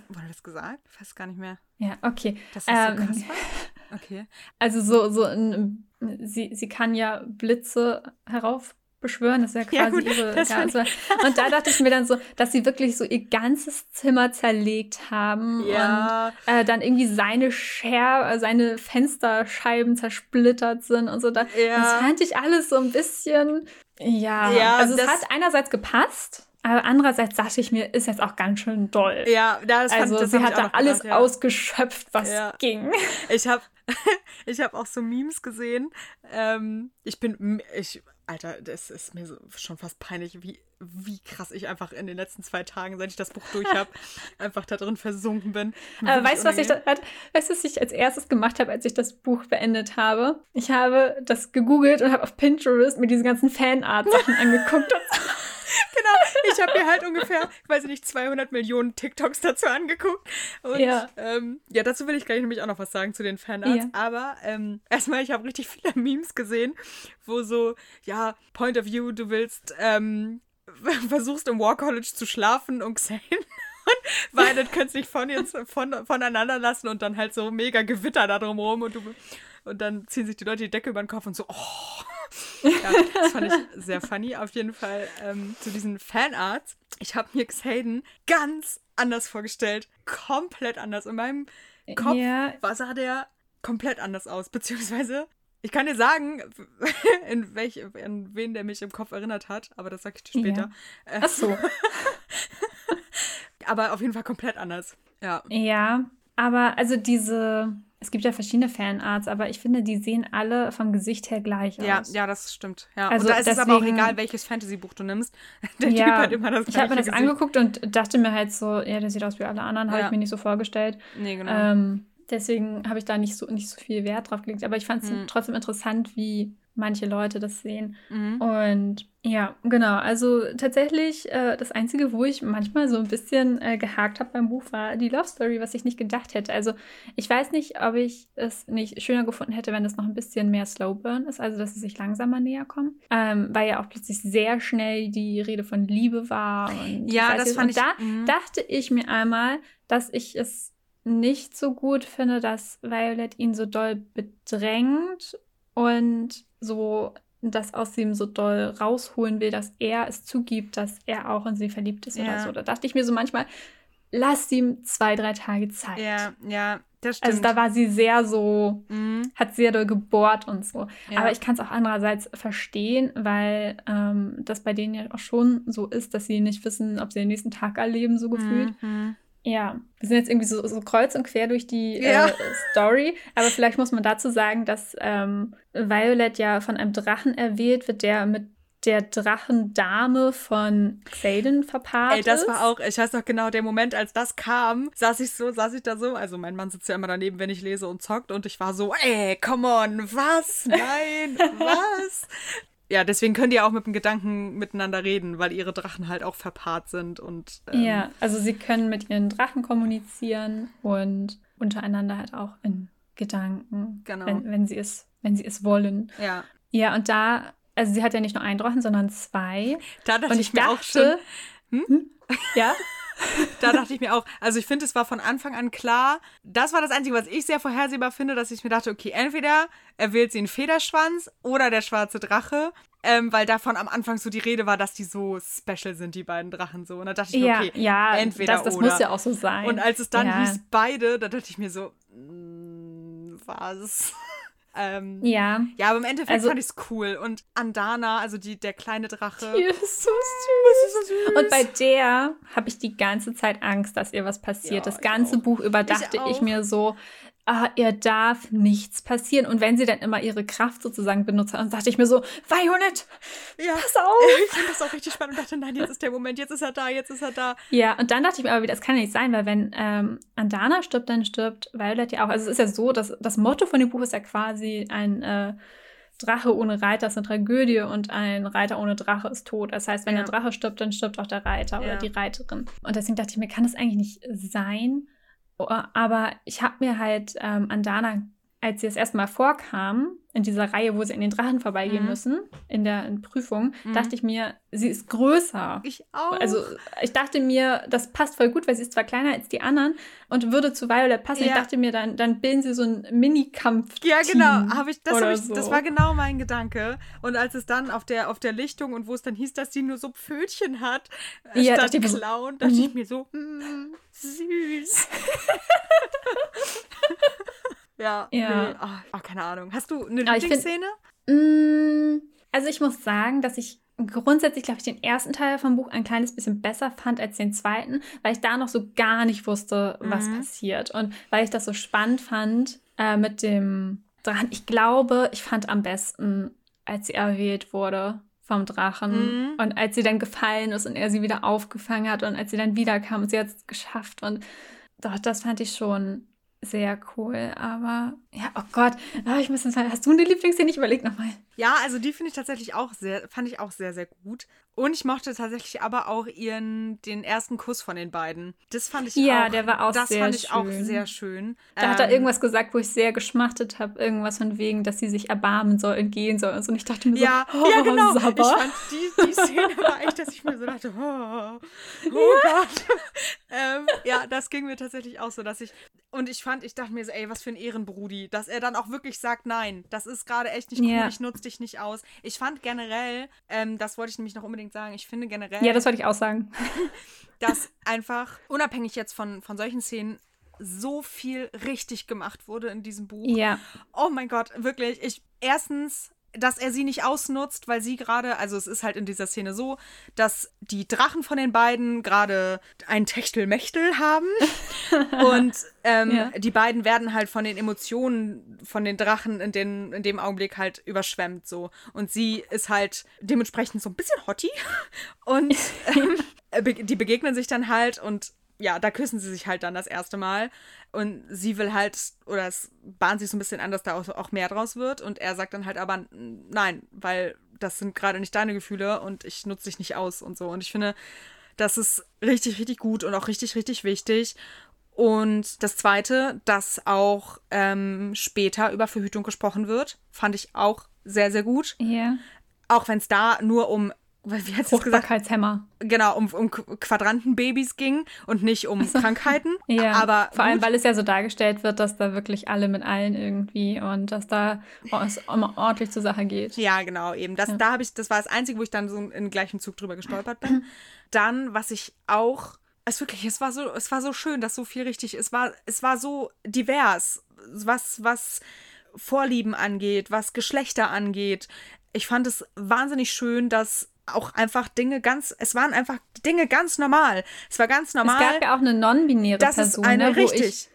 wurde das gesagt? Ich weiß gar nicht mehr. Ja, okay. Das Ähm, so krass war? <laughs> Okay. Also so, so ein, sie, sie kann ja Blitze heraufbeschwören, das ist ja Ja, quasi gut, ihre. Ja, fand also, <laughs> und da dachte ich mir dann so, dass sie wirklich so ihr ganzes Zimmer zerlegt haben Ja. und äh, dann irgendwie seine Scher äh, seine Fensterscheiben zersplittert sind und so. Da, Ja. Das fand ich alles so ein bisschen. Ja, Ja, also es das- hat einerseits gepasst, aber andererseits dachte ich mir, ist jetzt auch ganz schön doll. Ja, das fand, also das sie hat da alles gedacht, ja. ausgeschöpft, was Ja. ging. Ich habe <laughs> ich hab auch so Memes gesehen. Ähm, ich bin, ich, Alter, das ist mir so schon fast peinlich, wie, wie krass ich einfach in den letzten zwei Tagen, seit ich das Buch durch habe, <laughs> einfach da drin versunken bin. Aber weißt du, was ich, da, weißt, was ich als erstes gemacht habe, als ich das Buch beendet habe? Ich habe das gegoogelt und habe auf Pinterest mir diese ganzen Fanart-Sachen <laughs> angeguckt. Und. <laughs> Genau, ich habe mir halt ungefähr, ich weiß nicht, 200 Millionen TikToks dazu angeguckt. Und ja, ähm, ja dazu will ich gleich nämlich auch noch was sagen zu den Fanarts. Ja. Aber ähm, erstmal, ich habe richtig viele <laughs> Memes gesehen, wo so, ja, Point of View, du willst, ähm, <laughs> versuchst im War College zu schlafen und Xane und Violet können sich von jetzt von, voneinander lassen und dann halt so mega Gewitter da drumherum und du und dann ziehen sich die Leute die Decke über den Kopf und so, oh. <laughs> Ja, das fand ich sehr funny. Auf jeden Fall ähm, zu diesen Fanarts. Ich habe mir Xaden ganz anders vorgestellt. Komplett anders. In meinem Kopf yeah. sah der komplett anders aus. Beziehungsweise, ich kann dir sagen, <laughs> in, welch, in wen der mich im Kopf erinnert hat, aber das sag ich dir später. Ja. Ach so. <laughs> aber auf jeden Fall komplett anders. Ja. Ja, aber also diese es gibt ja verschiedene Fanarts, aber ich finde, die sehen alle vom Gesicht her gleich ja, aus. Ja, das stimmt. Ja. Also und da ist deswegen, es aber auch egal, welches Fantasy-Buch du nimmst. <laughs> Der ja, Typ hat immer das Ich habe mir das Gesicht. angeguckt und dachte mir halt so, ja, der sieht aus wie alle anderen, ja. habe ich mir nicht so vorgestellt. Nee, genau. Ähm, deswegen habe ich da nicht so, nicht so viel Wert drauf gelegt. Aber ich fand es hm. trotzdem interessant, wie manche Leute das sehen. Mhm. Und ja, genau. Also tatsächlich, äh, das Einzige, wo ich manchmal so ein bisschen äh, gehakt habe beim Buch, war die Love Story, was ich nicht gedacht hätte. Also ich weiß nicht, ob ich es nicht schöner gefunden hätte, wenn es noch ein bisschen mehr Slow Burn ist, also dass sie sich langsamer näher kommen. Ähm, weil ja auch plötzlich sehr schnell die Rede von Liebe war. Und ja, das fand und ich. Da mh. dachte ich mir einmal, dass ich es nicht so gut finde, dass Violet ihn so doll bedrängt und so das aus ihm so doll rausholen will, dass er es zugibt, dass er auch in sie verliebt ist ja. oder so. Da dachte ich mir so manchmal, lass ihm zwei, drei Tage Zeit. Ja, ja, das stimmt. Also da war sie sehr so, mhm. hat sehr doll gebohrt und so. Ja. Aber ich kann es auch andererseits verstehen, weil ähm, das bei denen ja auch schon so ist, dass sie nicht wissen, ob sie den nächsten Tag erleben, so gefühlt. Mhm. Ja, wir sind jetzt irgendwie so, so kreuz und quer durch die ja. äh, Story, aber vielleicht muss man dazu sagen, dass ähm, Violet ja von einem Drachen erwählt wird, der mit der Drachendame von Xaden verpaart Ey, das war auch, ich weiß noch genau, der Moment, als das kam, saß ich so, saß ich da so, also mein Mann sitzt ja immer daneben, wenn ich lese und zockt und ich war so, ey, come on, was? Nein, <laughs> was? Ja, deswegen können die auch mit dem Gedanken miteinander reden, weil ihre Drachen halt auch verpaart sind und. Ähm, ja, also sie können mit ihren Drachen kommunizieren und untereinander halt auch in Gedanken. Genau. Wenn, wenn sie es, wenn sie es wollen. Ja. Ja, und da, also sie hat ja nicht nur einen Drachen, sondern zwei. Da dachte und ich, ich mir dachte, auch schon. Hm? hm? Ja. <laughs> da dachte ich mir auch, also ich finde, es war von Anfang an klar. Das war das Einzige, was ich sehr vorhersehbar finde, dass ich mir dachte, okay, entweder er wählt sie einen Federschwanz oder der schwarze Drache. Ähm, weil davon am Anfang so die Rede war, dass die so special sind, die beiden Drachen so. Und da dachte ich mir, okay, ja, entweder das, das oder. muss ja auch so sein. Und als es dann ja. hieß beide, da dachte ich mir so, mm, was? Ähm, ja. Ja, aber im Endeffekt also, fand ich es cool. Und Andana, also die, der kleine Drache. Die ist so süß. Ist so süß. Und bei der habe ich die ganze Zeit Angst, dass ihr was passiert. Ja, das ganze Buch über dachte ich, ich mir so, ah, ihr darf nichts passieren. Und wenn sie dann immer ihre Kraft sozusagen benutzt hat, dann dachte ich mir so, Violet, ja. pass <laughs> auf. Ich fand das auch richtig spannend und dachte, nein, jetzt ist der Moment, jetzt ist er da, jetzt ist er da. Ja, und dann dachte ich mir aber wieder, das kann ja nicht sein, weil wenn ähm, Andana stirbt, dann stirbt Violet ja auch. Also es ist ja so, dass das Motto von dem Buch ist ja quasi ein äh, Drache ohne Reiter ist eine Tragödie und ein Reiter ohne Drache ist tot. Das heißt, wenn ja. der Drache stirbt, dann stirbt auch der Reiter ja. oder die Reiterin. Und deswegen dachte ich mir, kann das eigentlich nicht sein? Oh, aber ich habe mir halt ähm, Andana, als sie das erste Mal vorkam, in dieser Reihe, wo sie in den Drachen vorbeigehen mhm. müssen, in der in Prüfung, mhm. dachte ich mir, sie ist größer. Ich auch. Also ich dachte mir, das passt voll gut, weil sie ist zwar kleiner als die anderen und würde zu Violet passen. Ja. Ich dachte mir, dann, dann bilden sie so einen Mini-Kampf. Ja, genau. Hab ich, das, hab ich, so. das war genau mein Gedanke. Und als es dann auf der, auf der Lichtung und wo es dann hieß, dass sie nur so Pfötchen hat, äh, ja, statt dachte Clown, dachte ich mir so, mm, süß. <laughs> <laughs> Ja. ja. Nee. Oh, keine Ahnung. Hast du eine Lieblingsszene? Mm, also ich muss sagen, dass ich grundsätzlich, glaube ich, den ersten Teil vom Buch ein kleines bisschen besser fand als den zweiten, weil ich da noch so gar nicht wusste, was mhm. passiert. Und weil ich das so spannend fand äh, mit dem Drachen. Ich glaube, ich fand am besten, als sie erwählt wurde vom Drachen mhm. und als sie dann gefallen ist und er sie wieder aufgefangen hat und als sie dann wiederkam und sie hat es geschafft und doch, das fand ich schon sehr cool. Aber ja, oh Gott, oh, ich muss sagen, hast du eine Lieblingsszene? Ich überlege nochmal. Ja, also die finde ich tatsächlich auch sehr, fand ich auch sehr, sehr gut. Und ich mochte tatsächlich aber auch ihren, den ersten Kuss von den beiden. Das fand ich ja, auch. der war auch das sehr fand ich schön. auch sehr schön. Da hat er Ähm, irgendwas gesagt, wo ich sehr geschmachtet habe. Irgendwas von wegen, dass sie sich erbarmen soll und gehen soll. Und, ich dachte mir Ja, so, <laughs> oh, ja, genau. Sabber. Ich fand die, die Szene war echt, dass ich mir so dachte, oh, oh Gott. <laughs> ähm, ja, das ging mir tatsächlich auch so, dass ich und ich fand, ich dachte mir so, ey, was für ein Ehrenbrudi, dass er dann auch wirklich sagt, nein, das ist gerade echt nicht cool, Ja. ich nutze dich nicht aus. Ich fand generell, ähm, das wollte ich nämlich noch unbedingt sagen, ich finde generell, ja, das wollte ich auch sagen. <laughs> dass einfach, unabhängig jetzt von, von solchen Szenen, so viel richtig gemacht wurde in diesem Buch. Ja, Oh mein Gott, wirklich. Ich erstens, dass er sie nicht ausnutzt, weil sie gerade, also es ist halt in dieser Szene so, dass die Drachen von den beiden gerade ein Techtelmechtel haben. <laughs> Und ähm, Ja. die beiden werden halt von den Emotionen von den Drachen in, den, in dem Augenblick halt überschwemmt so. Und sie ist halt dementsprechend so ein bisschen hottie. <laughs> Und <laughs> ähm, be- die begegnen sich dann halt und ja, da küssen sie sich halt dann das erste Mal. Und sie will halt, oder es bahnt sich so ein bisschen an, dass da auch, auch mehr draus wird. Und er sagt dann halt aber, "N- nein, weil das sind gerade nicht deine Gefühle und ich nutze dich nicht aus und so. Und ich finde, das ist richtig, richtig gut und auch richtig, richtig wichtig. Und das Zweite, dass auch ähm, später über Verhütung gesprochen wird, fand ich auch sehr, sehr gut. ja. Auch wenn es da nur um, wie hat sie gesagt? Genau, um, um Qu- Quadrantenbabys ging und nicht um Krankheiten. <laughs> Ja, aber vor allem, gut. weil es ja so dargestellt wird, dass da wirklich alle mit allen irgendwie und dass da es immer ordentlich zur Sache geht. Ja, genau, eben. Das, Da habe ich, das war das Einzige, wo ich dann so in gleichem Zug drüber gestolpert bin. Dann, was ich auch, es wirklich, es war so, es war so schön, dass so viel richtig, es war, es war so divers, was, was Vorlieben angeht, was Geschlechter angeht. Ich fand es wahnsinnig schön, dass auch einfach Dinge ganz, es waren einfach Dinge ganz normal. Es war ganz Es normal. gab ja auch eine non-binäre Person, eine ne, wo richtig. ich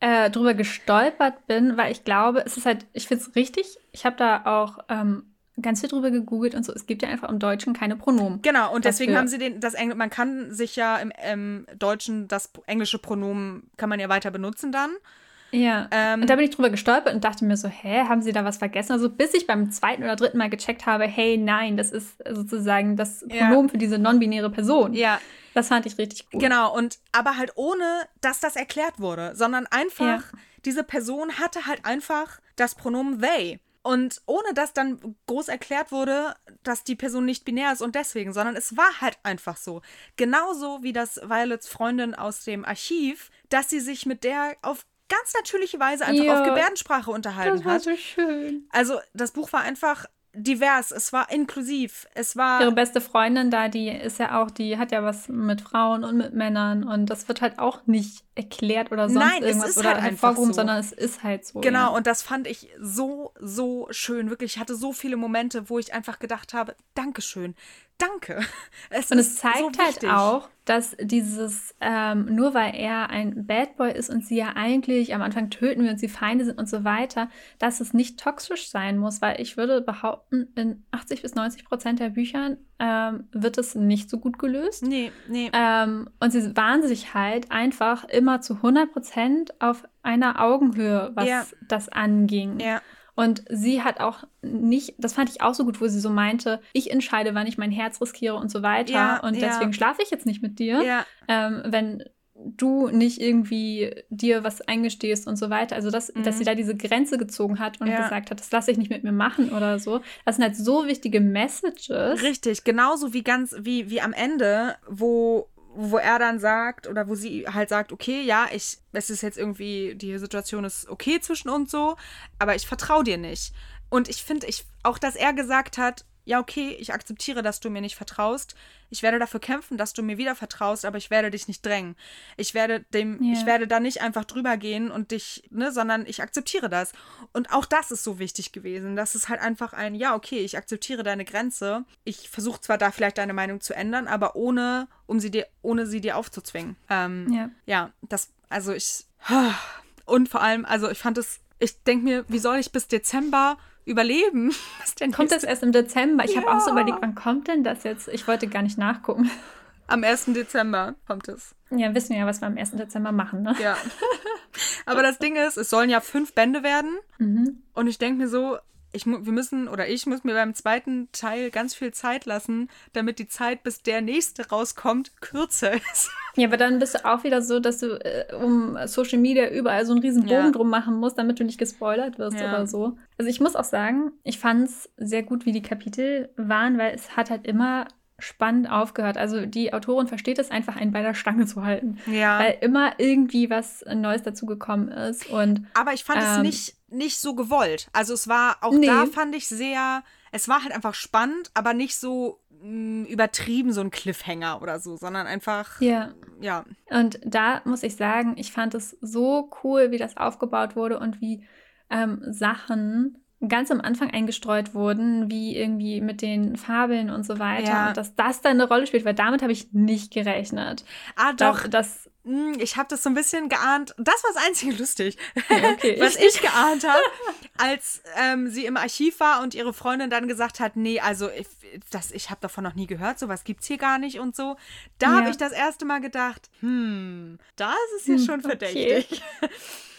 äh, drüber gestolpert bin, weil ich glaube, es ist halt, ich finde es richtig. Ich habe da auch ähm, ganz viel drüber gegoogelt und so. Es gibt ja einfach im Deutschen keine Pronomen. Genau, und deswegen haben sie den, das Engl man kann sich ja im, im Deutschen das englische Pronomen, kann man ja weiter benutzen dann. Ja. Ähm, und da bin ich drüber gestolpert und dachte mir so, hä, haben sie da was vergessen? Also bis ich beim zweiten oder dritten Mal gecheckt habe, hey, nein, das ist sozusagen das Ja. Pronomen für diese non-binäre Person. Ja, Das fand ich richtig gut. genau, und aber halt ohne, dass das erklärt wurde, sondern einfach, Ja. diese Person hatte halt einfach das Pronomen they. Und ohne dass dann groß erklärt wurde, dass die Person nicht binär ist und deswegen, sondern es war halt einfach so. Genauso wie das Violets Freundin aus dem Archiv, dass sie sich mit der auf ganz natürliche Weise einfach Ja. auf Gebärdensprache unterhalten Das war hat. so schön. Also das Buch war einfach divers, es war inklusiv, es war Ihre beste Freundin da, die ist ja auch, die hat ja was mit Frauen und mit Männern und das wird halt auch nicht erklärt oder sonst Nein, es irgendwas ist oder halt einfach hervorgehoben, so. sondern es ist halt so. genau Ja. und das fand ich so so schön, wirklich. Ich hatte so viele Momente, wo ich einfach gedacht habe, Dankeschön, danke. <laughs> Es Und es zeigt so halt auch, dass dieses, ähm, nur weil er ein Bad Boy ist und sie ja eigentlich am Anfang töten wir und sie Feinde sind und so weiter, dass es nicht toxisch sein muss, weil ich würde behaupten, in 80 bis 90 Prozent der Büchern ähm, wird es nicht so gut gelöst. Nee, nee. Ähm, und sie waren sich halt einfach immer zu 100 Prozent auf einer Augenhöhe, was Ja. das anging. ja, Und sie hat auch nicht, das fand ich auch so gut, wo sie so meinte, ich entscheide, wann ich mein Herz riskiere und so weiter. Ja, und ja. deswegen schlafe ich jetzt nicht mit dir, ja, ähm, wenn du nicht irgendwie dir was eingestehst und so weiter. Also, dass, dass sie da diese Grenze gezogen hat und Mhm. Gesagt hat, das lasse ich nicht mit mir machen oder so. Das sind halt so wichtige Messages. richtig. Genauso wie ganz wie wie am Ende, wo wo er dann sagt oder wo sie halt sagt, okay, ja, ich, es ist jetzt irgendwie, die Situation ist okay zwischen uns so, aber ich vertraue dir nicht. Und ich finde, ich, auch dass er gesagt hat, ja, okay, ich akzeptiere, dass du mir nicht vertraust. Ich werde dafür kämpfen, dass du mir wieder vertraust, aber ich werde dich nicht drängen. Ich werde dem, Ja. ich werde da nicht einfach drüber gehen und dich, ne, sondern ich akzeptiere das. Und auch das ist so wichtig gewesen. Das ist halt einfach ein, ja, okay, ich akzeptiere deine Grenze. Ich versuche zwar da vielleicht deine Meinung zu ändern, aber ohne, um sie dir, ohne sie dir aufzuzwingen. Ähm, Ja. ja, das, also ich, <sighs> und vor allem, also ich fand es, ich denke mir, wie soll ich bis Dezember überleben? <laughs> Was denn Kommt das erst im Dezember? Ich habe auch so Ja. überlegt, wann kommt denn das jetzt? Ich wollte gar nicht nachgucken. <laughs> Am 1. Dezember kommt es. Ja, wissen wir ja, was wir am 1. Dezember machen, ne? Ja. Aber das Ding ist, es sollen ja fünf Bände werden. <laughs> Mhm. Und ich denke mir so, ich, wir müssen oder ich muss mir beim zweiten Teil ganz viel Zeit lassen, damit die Zeit, bis der nächste rauskommt, kürzer <laughs> ist. Ja, aber dann bist du auch wieder so, dass du äh, um Social Media überall so einen riesen Bogen Ja. drum machen musst, damit du nicht gespoilert wirst Ja. oder so. Also ich muss auch sagen, ich fand es sehr gut, wie die Kapitel waren, weil es hat halt immer spannend aufgehört. Also die Autorin versteht es einfach, einen bei der Stange zu halten. Ja. Weil immer irgendwie was Neues dazugekommen ist. Und Aber ich fand es Ähm. nicht, nicht so gewollt. Also es war, auch Nee. da fand ich sehr, es war halt einfach spannend, aber nicht so mh, übertrieben so ein Cliffhanger oder so, sondern einfach, ja. ja. Und da muss ich sagen, ich fand es so cool, wie das aufgebaut wurde und wie ähm, Sachen ganz am Anfang eingestreut wurden, wie irgendwie mit den Fabeln und so weiter. Ja. Und dass das dann eine Rolle spielt, weil damit habe ich nicht gerechnet. Ah, doch. Das, Mh, Ich habe das so ein bisschen geahnt. Das war das einzige lustig, okay. <laughs> was ich geahnt habe, <laughs> als ähm, sie im Archiv war und ihre Freundin dann gesagt hat, nee, also ich, das, ich habe davon noch nie gehört, sowas gibt's hier gar nicht und so. Da Ja. habe ich das erste Mal gedacht, hm, da ist es hier Hm, schon okay. <laughs>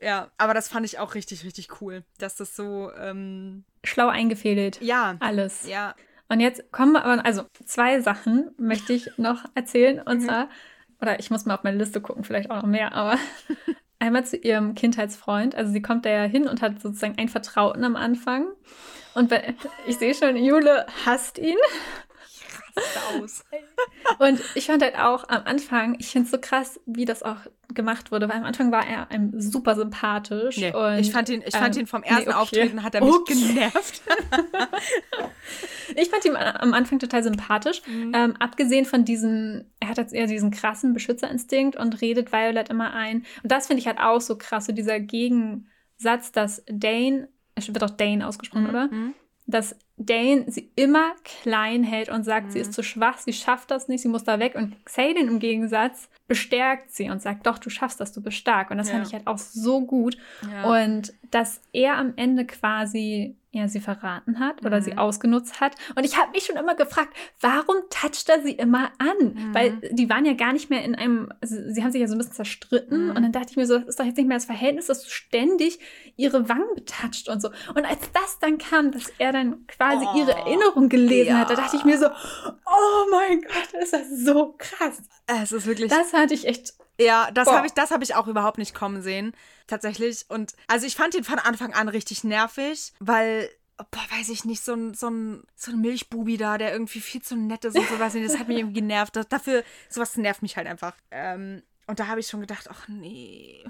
ja, aber das fand ich auch richtig, richtig cool, dass das so, ähm, schlau eingefädelt. ja, Alles. ja, Und jetzt kommen wir aber, also zwei Sachen möchte ich noch erzählen. Und Mhm. zwar, oder ich muss mal auf meine Liste gucken, vielleicht auch noch mehr, aber <laughs> einmal zu ihrem Kindheitsfreund. Also sie kommt da ja hin und hat sozusagen einen Vertrauten am Anfang. Und bei, ich sehe schon, Jule hasst ihn. Aus. <laughs> Und ich fand halt auch am Anfang, ich finde es so krass, wie das auch gemacht wurde, weil am Anfang war er einem super sympathisch. Nee, und, ich fand ihn, ich fand ähm, ihn vom ersten nee, okay. Auftreten hat er mich Okay. genervt. <laughs> Ich fand ihn am Anfang total sympathisch. Mhm. Ähm, abgesehen von diesem, er hat jetzt eher diesen krassen Beschützerinstinkt und redet Violet immer ein. Und das finde ich halt auch so krass, so dieser Gegensatz, dass Dane, es wird auch Dane ausgesprochen, oder? Mhm. Dass Dane sie immer klein hält und sagt, sie Mhm. ist zu schwach, sie schafft das nicht, sie muss da weg. Und Xaden im Gegensatz bestärkt sie und sagt, doch, du schaffst das, du bist stark. Und das Ja. fand ich halt auch so gut. Ja. Und dass er am Ende quasi ja, sie verraten hat oder Mhm. sie ausgenutzt hat. Und ich habe mich schon immer gefragt, warum toucht er sie immer an? Mhm. Weil die waren ja gar nicht mehr in einem, also sie haben sich ja so ein bisschen zerstritten. Mhm. Und dann dachte ich mir so, das ist doch jetzt nicht mehr das Verhältnis, dass du ständig ihre Wangen betatscht und so. Und als das dann kam, dass er dann quasi Oh, ihre Erinnerung gelesen hat, da ja. dachte ich mir so, oh mein Gott, ist das so krass. es ist wirklich Das hatte ich echt Ja, das habe ich, das habe ich auch überhaupt nicht kommen sehen. Tatsächlich. Und also ich fand ihn von Anfang an richtig nervig, weil, boah, weiß ich nicht, so ein, so ein, so ein Milchbubi da, der irgendwie viel zu nett ist und sowas. Das hat mich irgendwie genervt. Das, dafür, sowas nervt mich halt einfach. Ähm, und da habe ich schon gedacht, ach nee.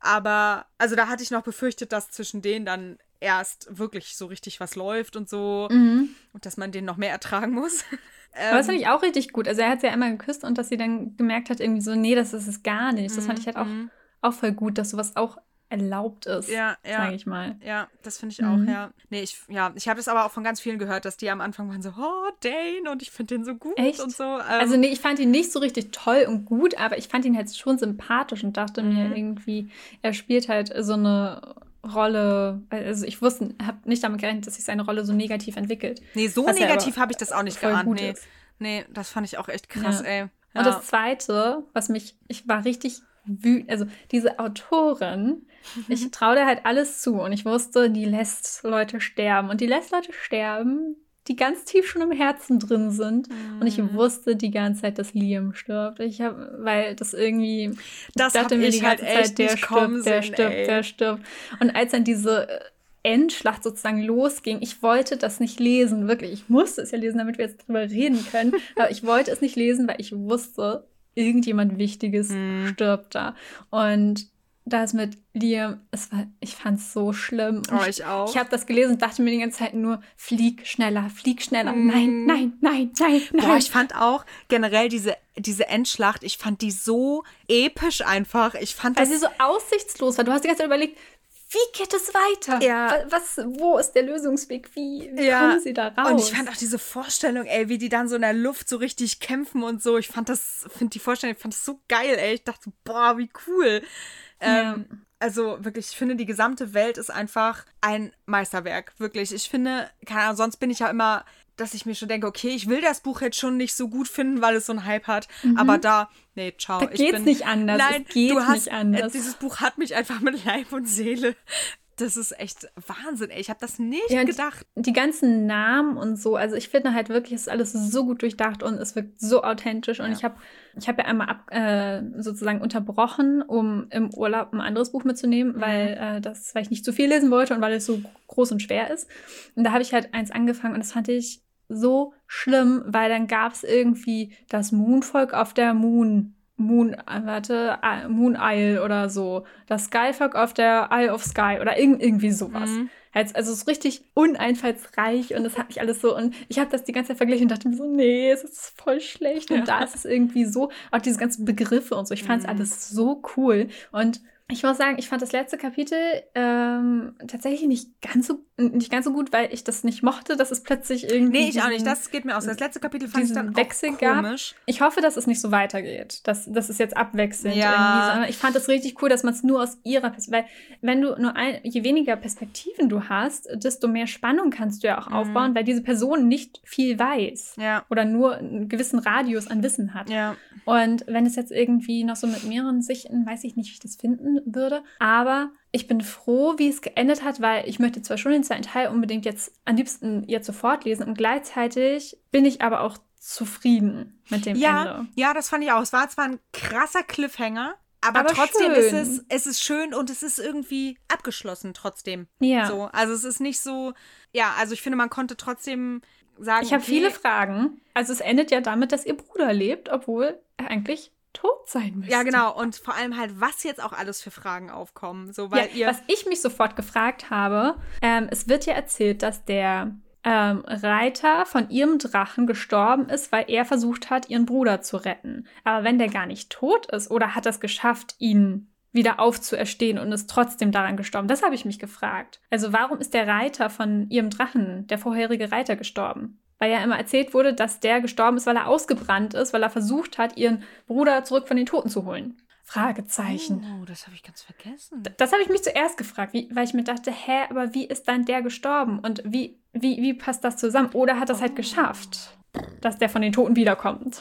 Aber, also da hatte ich noch befürchtet, dass zwischen denen dann erst wirklich so richtig was läuft und so. Mhm. Und dass man den noch mehr ertragen muss. Ähm, <laughs> Aber das fand ich auch richtig gut. Also er hat sie ja einmal geküsst und dass sie dann gemerkt hat, irgendwie so, nee, das ist es gar nicht. Das fand ich halt auch, Mhm. auch voll gut, dass sowas auch erlaubt ist, Ja, ja. sage ich mal. Ja, das finde ich Mhm. auch, ja. Nee, ich, ja, ich habe das aber auch von ganz vielen gehört, dass die am Anfang waren so, oh, Dane, und ich finde den so gut Echt? und so. Ähm, Also nee, ich fand ihn nicht so richtig toll und gut, aber ich fand ihn halt schon sympathisch und dachte mir Mhm. irgendwie, er spielt halt so eine Rolle, also ich wusste, habe nicht damit gerechnet, dass sich seine Rolle so negativ entwickelt. nee, so negativ habe ich das auch nicht geahnt. Nee. ist. nee, das fand ich auch echt krass, Ja. ey. Und Ja. das Zweite, was mich, ich war richtig wütend, also diese Autorin, Mhm. ich traue dir halt alles zu und ich wusste, die lässt Leute sterben und die lässt Leute sterben, die ganz tief schon im Herzen drin sind und ich Mhm. wusste die ganze Zeit, dass Liam stirbt. Ich habe, weil das irgendwie, Das dachte mir die halt ganze echt Zeit, der stirbt, der sehen, stirbt, ey. der stirbt. Und als dann diese äh, Endschlacht sozusagen losging, ich wollte das nicht lesen, wirklich. Ich musste es ja lesen, damit wir jetzt drüber reden können. Aber ich wollte es nicht lesen, weil ich wusste, irgendjemand Wichtiges Mhm. stirbt da. Und das mit Liam, es war, ich fand es so schlimm. Oh, ich auch. ich habe das gelesen und dachte mir die ganze Zeit nur, flieg schneller, flieg schneller. Mhm. Nein, nein, nein, nein, nein. Boah, ich fand auch generell diese, diese Endschlacht, ich fand die so episch einfach. Ich fand Weil das sie so aussichtslos war. Du hast die ganze Zeit überlegt, wie geht es weiter? Ja. Wa- Was, wo ist der Lösungsweg? Wie, wie Ja. kommen sie da raus? Und ich fand auch diese Vorstellung, ey, wie die dann so in der Luft so richtig kämpfen und so. Ich fand das, finde die Vorstellung, ich fand das so geil, ey. Ich dachte, so, boah, wie cool. Ähm, also wirklich, ich finde, die gesamte Welt ist einfach ein Meisterwerk. Wirklich. Ich finde, keine Ahnung, sonst bin ich ja immer, dass ich mir schon denke, okay, ich will das Buch jetzt schon nicht so gut finden, weil es so einen Hype hat. Mhm. Aber da, nee, ciao. Da geht's bin, nicht anders. Nein, es geht du hast, nicht anders. Äh, dieses Buch hat mich einfach mit Leib und Seele das ist echt Wahnsinn, ey. Ich habe das nicht ja, gedacht. Die ganzen Namen und so, also ich finde halt wirklich, es ist alles so gut durchdacht und es wirkt so authentisch. Und ja. ich habe ich hab ja einmal ab, äh, sozusagen unterbrochen, um im Urlaub ein anderes Buch mitzunehmen, mhm. weil, äh, das, weil ich nicht zu viel lesen wollte und weil es so groß und schwer ist. Und da habe ich halt eins angefangen und das fand ich so schlimm, weil dann gab es irgendwie das Moonvolk auf der Moon Moon, warte, Moon Isle oder so. Das Skyfuck auf der Isle of Sky oder irg irgendwie sowas. Mhm. Also es ist richtig uneinfallsreich und das hat mich alles so und ich habe das die ganze Zeit verglichen und dachte mir so, nee, es ist voll schlecht und ja. da ist es irgendwie so, auch diese ganzen Begriffe und so. Ich fand es mhm. alles so cool und ich muss sagen, ich fand das letzte Kapitel ähm, tatsächlich nicht ganz so nicht ganz so gut, weil ich das nicht mochte, dass es plötzlich irgendwie. Nee, ich auch nicht. Das geht mir aus. Das letzte Kapitel fand ich dann Wechsel auch komisch. Gab. Ich hoffe, dass es nicht so weitergeht. Dass, dass es jetzt abwechselnd ja. irgendwie. Ich fand es richtig cool, dass man es nur aus ihrer Perspektive. Weil, wenn du nur ein, je weniger Perspektiven du hast, desto mehr Spannung kannst du ja auch mhm. aufbauen, weil diese Person nicht viel weiß. Ja. Oder nur einen gewissen Radius an Wissen hat. Ja. Und wenn es jetzt irgendwie noch so mit mehreren Sichten, weiß ich nicht, wie ich das finden würde. Aber ich bin froh, wie es geendet hat, weil ich möchte zwar schon den zweiten Teil unbedingt jetzt am liebsten jetzt sofort lesen und gleichzeitig bin ich aber auch zufrieden mit dem ja, Ende. Ja, das fand ich auch. Es war zwar ein krasser Cliffhanger, aber, aber trotzdem schön. ist es, es ist schön und es ist irgendwie abgeschlossen trotzdem. Ja. So, also es ist nicht so, ja, also ich finde, man konnte trotzdem sagen. Ich habe okay, viele Fragen. Also es endet ja damit, dass ihr Bruder lebt, obwohl er eigentlich tot sein müsste. Ja, genau. Und vor allem halt, was jetzt auch alles für Fragen aufkommen. So, weil ja, ihr was ich mich sofort gefragt habe, ähm, es wird ja erzählt, dass der ähm, Reiter von ihrem Drachen gestorben ist, weil er versucht hat, ihren Bruder zu retten. Aber wenn der gar nicht tot ist oder hat es geschafft, ihn wieder aufzuerstehen und ist trotzdem daran gestorben? Das habe ich mich gefragt. Also warum ist der Reiter von ihrem Drachen, der vorherige Reiter, gestorben? Weil ja immer erzählt wurde, dass der gestorben ist, weil er ausgebrannt ist, weil er versucht hat, ihren Bruder zurück von den Toten zu holen. Fragezeichen. Oh, das habe ich ganz vergessen. Das, das habe ich mich zuerst gefragt, wie, weil ich mir dachte, hä, aber wie ist dann der gestorben? Und wie, wie, wie passt das zusammen? Oder hat das halt oh. halt geschafft, dass der von den Toten wiederkommt?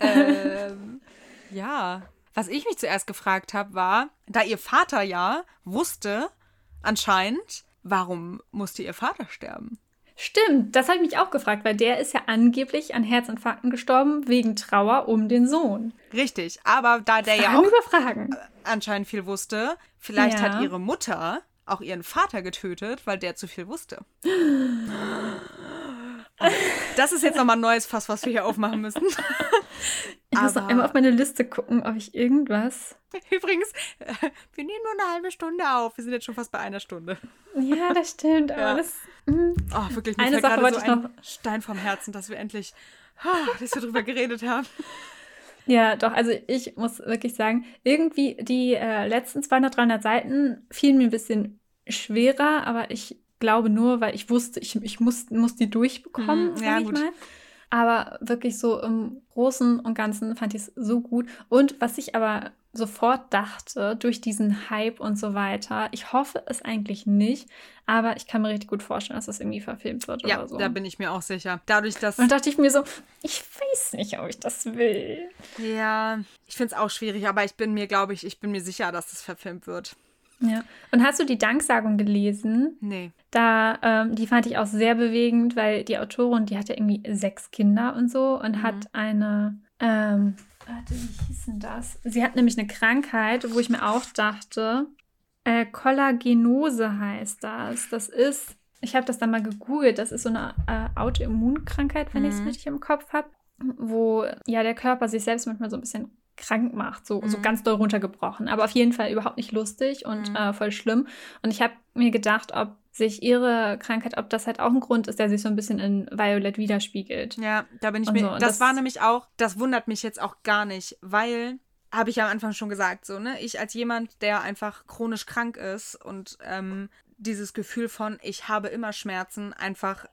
Ähm, <laughs> ja. Was ich mich zuerst gefragt habe, war, da ihr Vater ja wusste, anscheinend, warum musste ihr Vater sterben? Stimmt, das habe ich mich auch gefragt, weil der ist ja angeblich an Herzinfarkten gestorben wegen Trauer um den Sohn. Richtig, aber da der Fragen ja auch über Fragen. anscheinend viel wusste, vielleicht ja. hat ihre Mutter auch ihren Vater getötet, weil der zu viel wusste. Das ist jetzt nochmal ein neues Fass, was wir hier aufmachen müssen. <laughs> Ich muss noch einmal auf meine Liste gucken, ob ich irgendwas. <laughs> Übrigens, wir nehmen nur eine halbe Stunde auf. Wir sind jetzt schon fast bei einer Stunde. Ja, das stimmt. Aber ja. das. Oh, wirklich, mir eine Sache wollte so ich noch. Stein vom Herzen, dass wir endlich, dass wir drüber geredet haben. <laughs> Ja, doch, also ich muss wirklich sagen, irgendwie die äh, letzten 200, 300 Seiten fielen mir ein bisschen schwerer, aber ich glaube nur, weil ich wusste, ich, ich muss, muss die durchbekommen, mhm, ja, ich gut. mal. Aber wirklich so im Großen und Ganzen fand ich es so gut. Und was ich aber sofort dachte, durch diesen Hype und so weiter, ich hoffe es eigentlich nicht, aber ich kann mir richtig gut vorstellen, dass das irgendwie verfilmt wird ja, oder so. da bin ich mir auch sicher. Dadurch, dass. Und dachte ich mir so, ich weiß nicht, ob ich das will. Ja, ich finde es auch schwierig, aber ich bin mir, glaube ich, ich bin mir sicher, dass das verfilmt wird. Ja. Und hast du die Danksagung gelesen? Nee. Da, ähm, die fand ich auch sehr bewegend, weil die Autorin, die hat ja irgendwie sechs Kinder und so und mhm. hat eine, ähm, warte, wie hieß denn das? Sie hat nämlich eine Krankheit, wo ich mir auch dachte, äh, Kollagenose heißt das. Das ist, ich habe das dann mal gegoogelt, das ist so eine äh, Autoimmunkrankheit, wenn mhm. ich es richtig im Kopf habe, wo ja der Körper sich selbst manchmal so ein bisschen krank macht, so, mhm. so ganz doll runtergebrochen. Aber auf jeden Fall überhaupt nicht lustig und mhm. äh, voll schlimm. Und ich habe mir gedacht, ob sich ihre Krankheit, ob das halt auch ein Grund ist, der sich so ein bisschen in Violet widerspiegelt. Ja, da bin ich mir. So. Das, das war nämlich auch, das wundert mich jetzt auch gar nicht, weil habe ich am Anfang schon gesagt, so, ne? Ich als jemand, der einfach chronisch krank ist und ähm, dieses Gefühl von, ich habe immer Schmerzen, einfach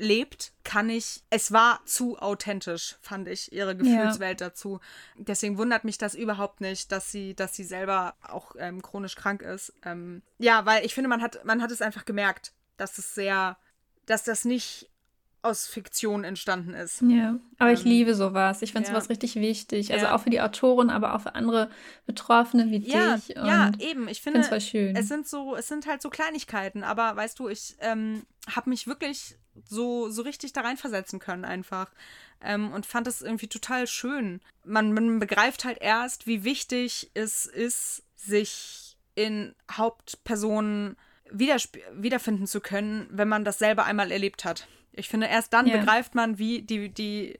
lebt, kann ich. Es war zu authentisch, fand ich, ihre Gefühlswelt ja. dazu. Deswegen wundert mich das überhaupt nicht, dass sie, dass sie selber auch ähm, chronisch krank ist. Ähm, ja, weil ich finde, man hat, man hat es einfach gemerkt, dass es sehr, dass das nicht aus Fiktion entstanden ist. Ja, aber ähm, ich liebe sowas. Ich finde ja. sowas richtig wichtig. Also ja. auch für die Autoren, aber auch für andere Betroffene wie ja, dich. ja, eben. Ich finde, es schön. es sind so, es sind halt so Kleinigkeiten. Aber weißt du, ich ähm, habe mich wirklich so, so richtig da reinversetzen können einfach. Ähm, und fand es irgendwie total schön. Man, man begreift halt erst, wie wichtig es ist, sich in Hauptpersonen wiederfinden zu können, wenn man das selber einmal erlebt hat. Ich finde, erst dann ja. begreift man, wie die, die,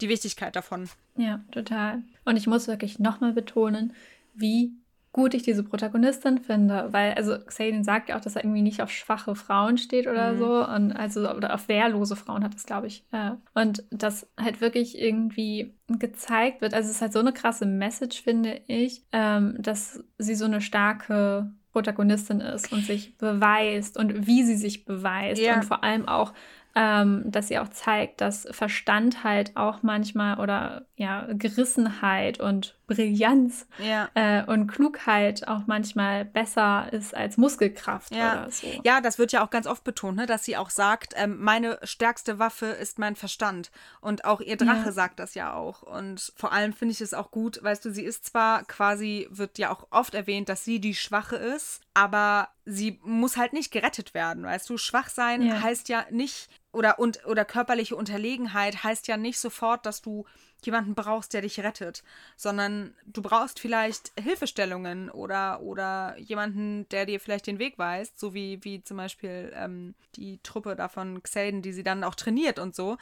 die Wichtigkeit davon. Ja, total. Und ich muss wirklich nochmal betonen, wie gut ich diese Protagonistin finde, weil, also Xaden sagt ja auch, dass er irgendwie nicht auf schwache Frauen steht oder mhm. so und also oder auf wehrlose Frauen hat es, glaube ich. Ja. Und das halt wirklich irgendwie gezeigt wird. Also es ist halt so eine krasse Message, finde ich, ähm, dass sie so eine starke Protagonistin ist und sich beweist und wie sie sich beweist ja. und vor allem auch ähm, dass sie auch zeigt, dass Verstand halt auch manchmal oder ja, Gerissenheit und Brillanz ja. äh, und Klugheit auch manchmal besser ist als Muskelkraft ja. oder so. Ja, das wird ja auch ganz oft betont, ne, dass sie auch sagt, ähm, meine stärkste Waffe ist mein Verstand. Und auch ihr Drache ja. sagt das ja auch. Und vor allem finde ich es auch gut, weißt du, sie ist zwar quasi, wird ja auch oft erwähnt, dass sie die Schwache ist, aber sie muss halt nicht gerettet werden, weißt du? Schwach sein heißt ja nicht, oder, und, oder körperliche Unterlegenheit heißt ja nicht sofort, dass du jemanden brauchst, der dich rettet, sondern du brauchst vielleicht Hilfestellungen oder, oder jemanden, der dir vielleicht den Weg weist, so wie, wie zum Beispiel ähm, die Truppe davon Xaden, die sie dann auch trainiert und so.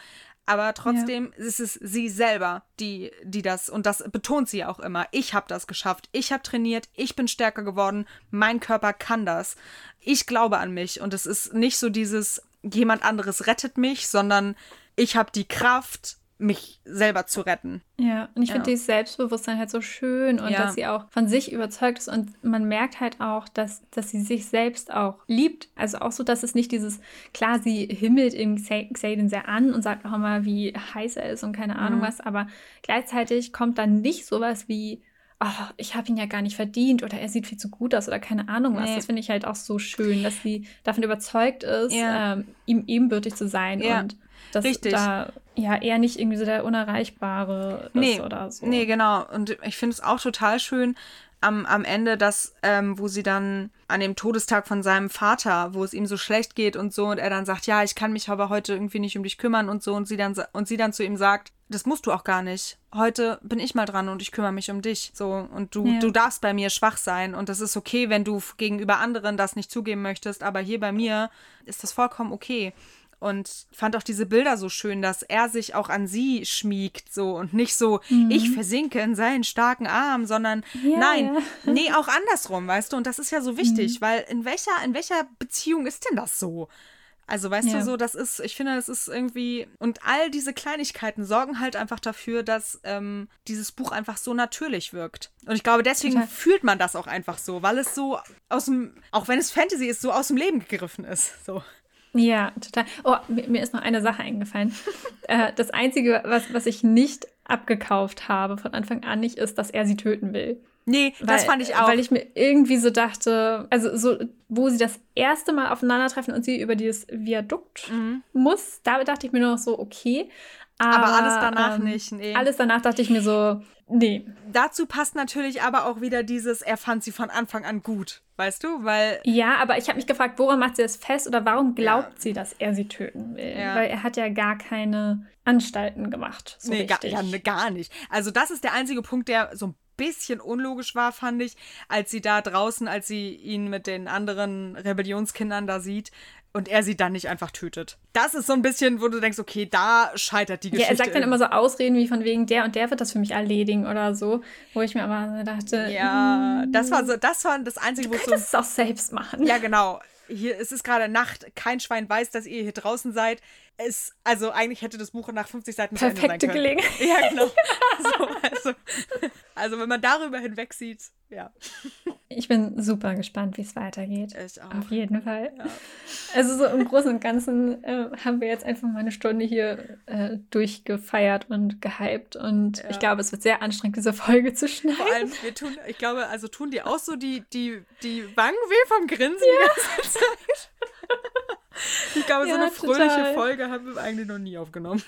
Aber trotzdem ja. ist es sie selber, die, die das, und das betont sie auch immer. Ich habe das geschafft, ich habe trainiert, ich bin stärker geworden, mein Körper kann das. Ich glaube an mich und es ist nicht so dieses, jemand anderes rettet mich, sondern ich habe die Kraft, mich selber zu retten. Ja, und ich ja. finde dieses Selbstbewusstsein halt so schön und ja. dass sie auch von sich überzeugt ist und man merkt halt auch, dass, dass sie sich selbst auch liebt. Also auch so, dass es nicht dieses, klar, sie himmelt im Xaden sehr an und sagt auch immer, wie heiß er ist und keine Ahnung mhm. was, aber gleichzeitig kommt dann nicht sowas wie, oh, ich habe ihn ja gar nicht verdient oder er sieht viel zu gut aus oder keine Ahnung was. Nee. Das finde ich halt auch so schön, dass sie davon überzeugt ist, ja. ähm, ihm ebenbürtig zu sein und dass Richtig. da ja eher nicht irgendwie so der Unerreichbare ist nee, oder so. Nee, genau. Und ich finde es auch total schön am, am Ende, dass, ähm, wo sie dann an dem Todestag von seinem Vater, wo es ihm so schlecht geht und so, und er dann sagt, ja, ich kann mich aber heute irgendwie nicht um dich kümmern und so, und sie dann, und sie dann zu ihm sagt, das musst du auch gar nicht. Heute bin ich mal dran und ich kümmere mich um dich. So, und du, ja. du darfst bei mir schwach sein. Und das ist okay, wenn du gegenüber anderen das nicht zugeben möchtest, aber hier bei mir ist das vollkommen okay und fand auch diese Bilder so schön, dass er sich auch an sie schmiegt so und nicht so mhm. ich versinke in seinen starken Arm, sondern ja, nein, ja. <laughs> nee, auch andersrum, weißt du, und das ist ja so wichtig, mhm. weil in welcher in welcher Beziehung ist denn das so? Also weißt ja. du so, das ist, ich finde, das ist irgendwie und all diese Kleinigkeiten sorgen halt einfach dafür, dass ähm, dieses Buch einfach so natürlich wirkt. Und ich glaube, deswegen Total. fühlt man das auch einfach so, weil es so aus dem, auch wenn es Fantasy ist, so aus dem Leben gegriffen ist. So. Ja, total. Oh, mir, mir ist noch eine Sache eingefallen. <laughs> äh, das Einzige, was, was ich nicht abgekauft habe von Anfang an nicht, ist, dass er sie töten will. Nee, weil, das fand ich auch. Weil ich mir irgendwie so dachte, also so, wo sie das erste Mal aufeinandertreffen und sie über dieses Viadukt mhm. muss, da dachte ich mir nur noch so, okay. Aber, aber alles danach ähm, nicht, nee. Alles danach dachte ich mir so, nee. Dazu passt natürlich aber auch wieder dieses, er fand sie von Anfang an gut, weißt du? Weil. Ja, aber ich habe mich gefragt, woran macht sie das fest oder warum glaubt ja. sie, dass er sie töten will? Ja. Weil er hat ja gar keine Anstalten gemacht. So nee, gar, ja, ne, gar nicht. Also, das ist der einzige Punkt, der so ein bisschen unlogisch war, fand ich, als sie da draußen, als sie ihn mit den anderen Rebellionskindern da sieht, und er sie dann nicht einfach tötet. Das ist so ein bisschen, wo du denkst, okay, da scheitert die Geschichte. Ja, er sagt dann immer so Ausreden wie von wegen der und der wird das für mich erledigen oder so, wo ich mir aber dachte, ja, das war so, das war das einzige, du wo so es auch selbst machen. Ja, genau. Hier es ist gerade Nacht, kein Schwein weiß, dass ihr hier draußen seid. Es, also eigentlich hätte das Buch nach 50 Seiten Perfekte Gelegenheit. Ja, genau. <laughs> so, also, also wenn man darüber hinwegsieht, ja. Ich bin super gespannt, wie es weitergeht. Ich auch. Auf jeden Fall. Ja. Also so im Großen und Ganzen äh, haben wir jetzt einfach mal eine Stunde hier äh, durchgefeiert und gehypt. Und Ja. ich glaube, es wird sehr anstrengend, diese Folge zu schneiden. Vor allem, wir tun, ich glaube, also tun die auch so die, die, die Wangen weh vom Grinsen die ganze Zeit. Ich glaube, so Ja, eine fröhliche total. Folge haben wir eigentlich noch nie aufgenommen.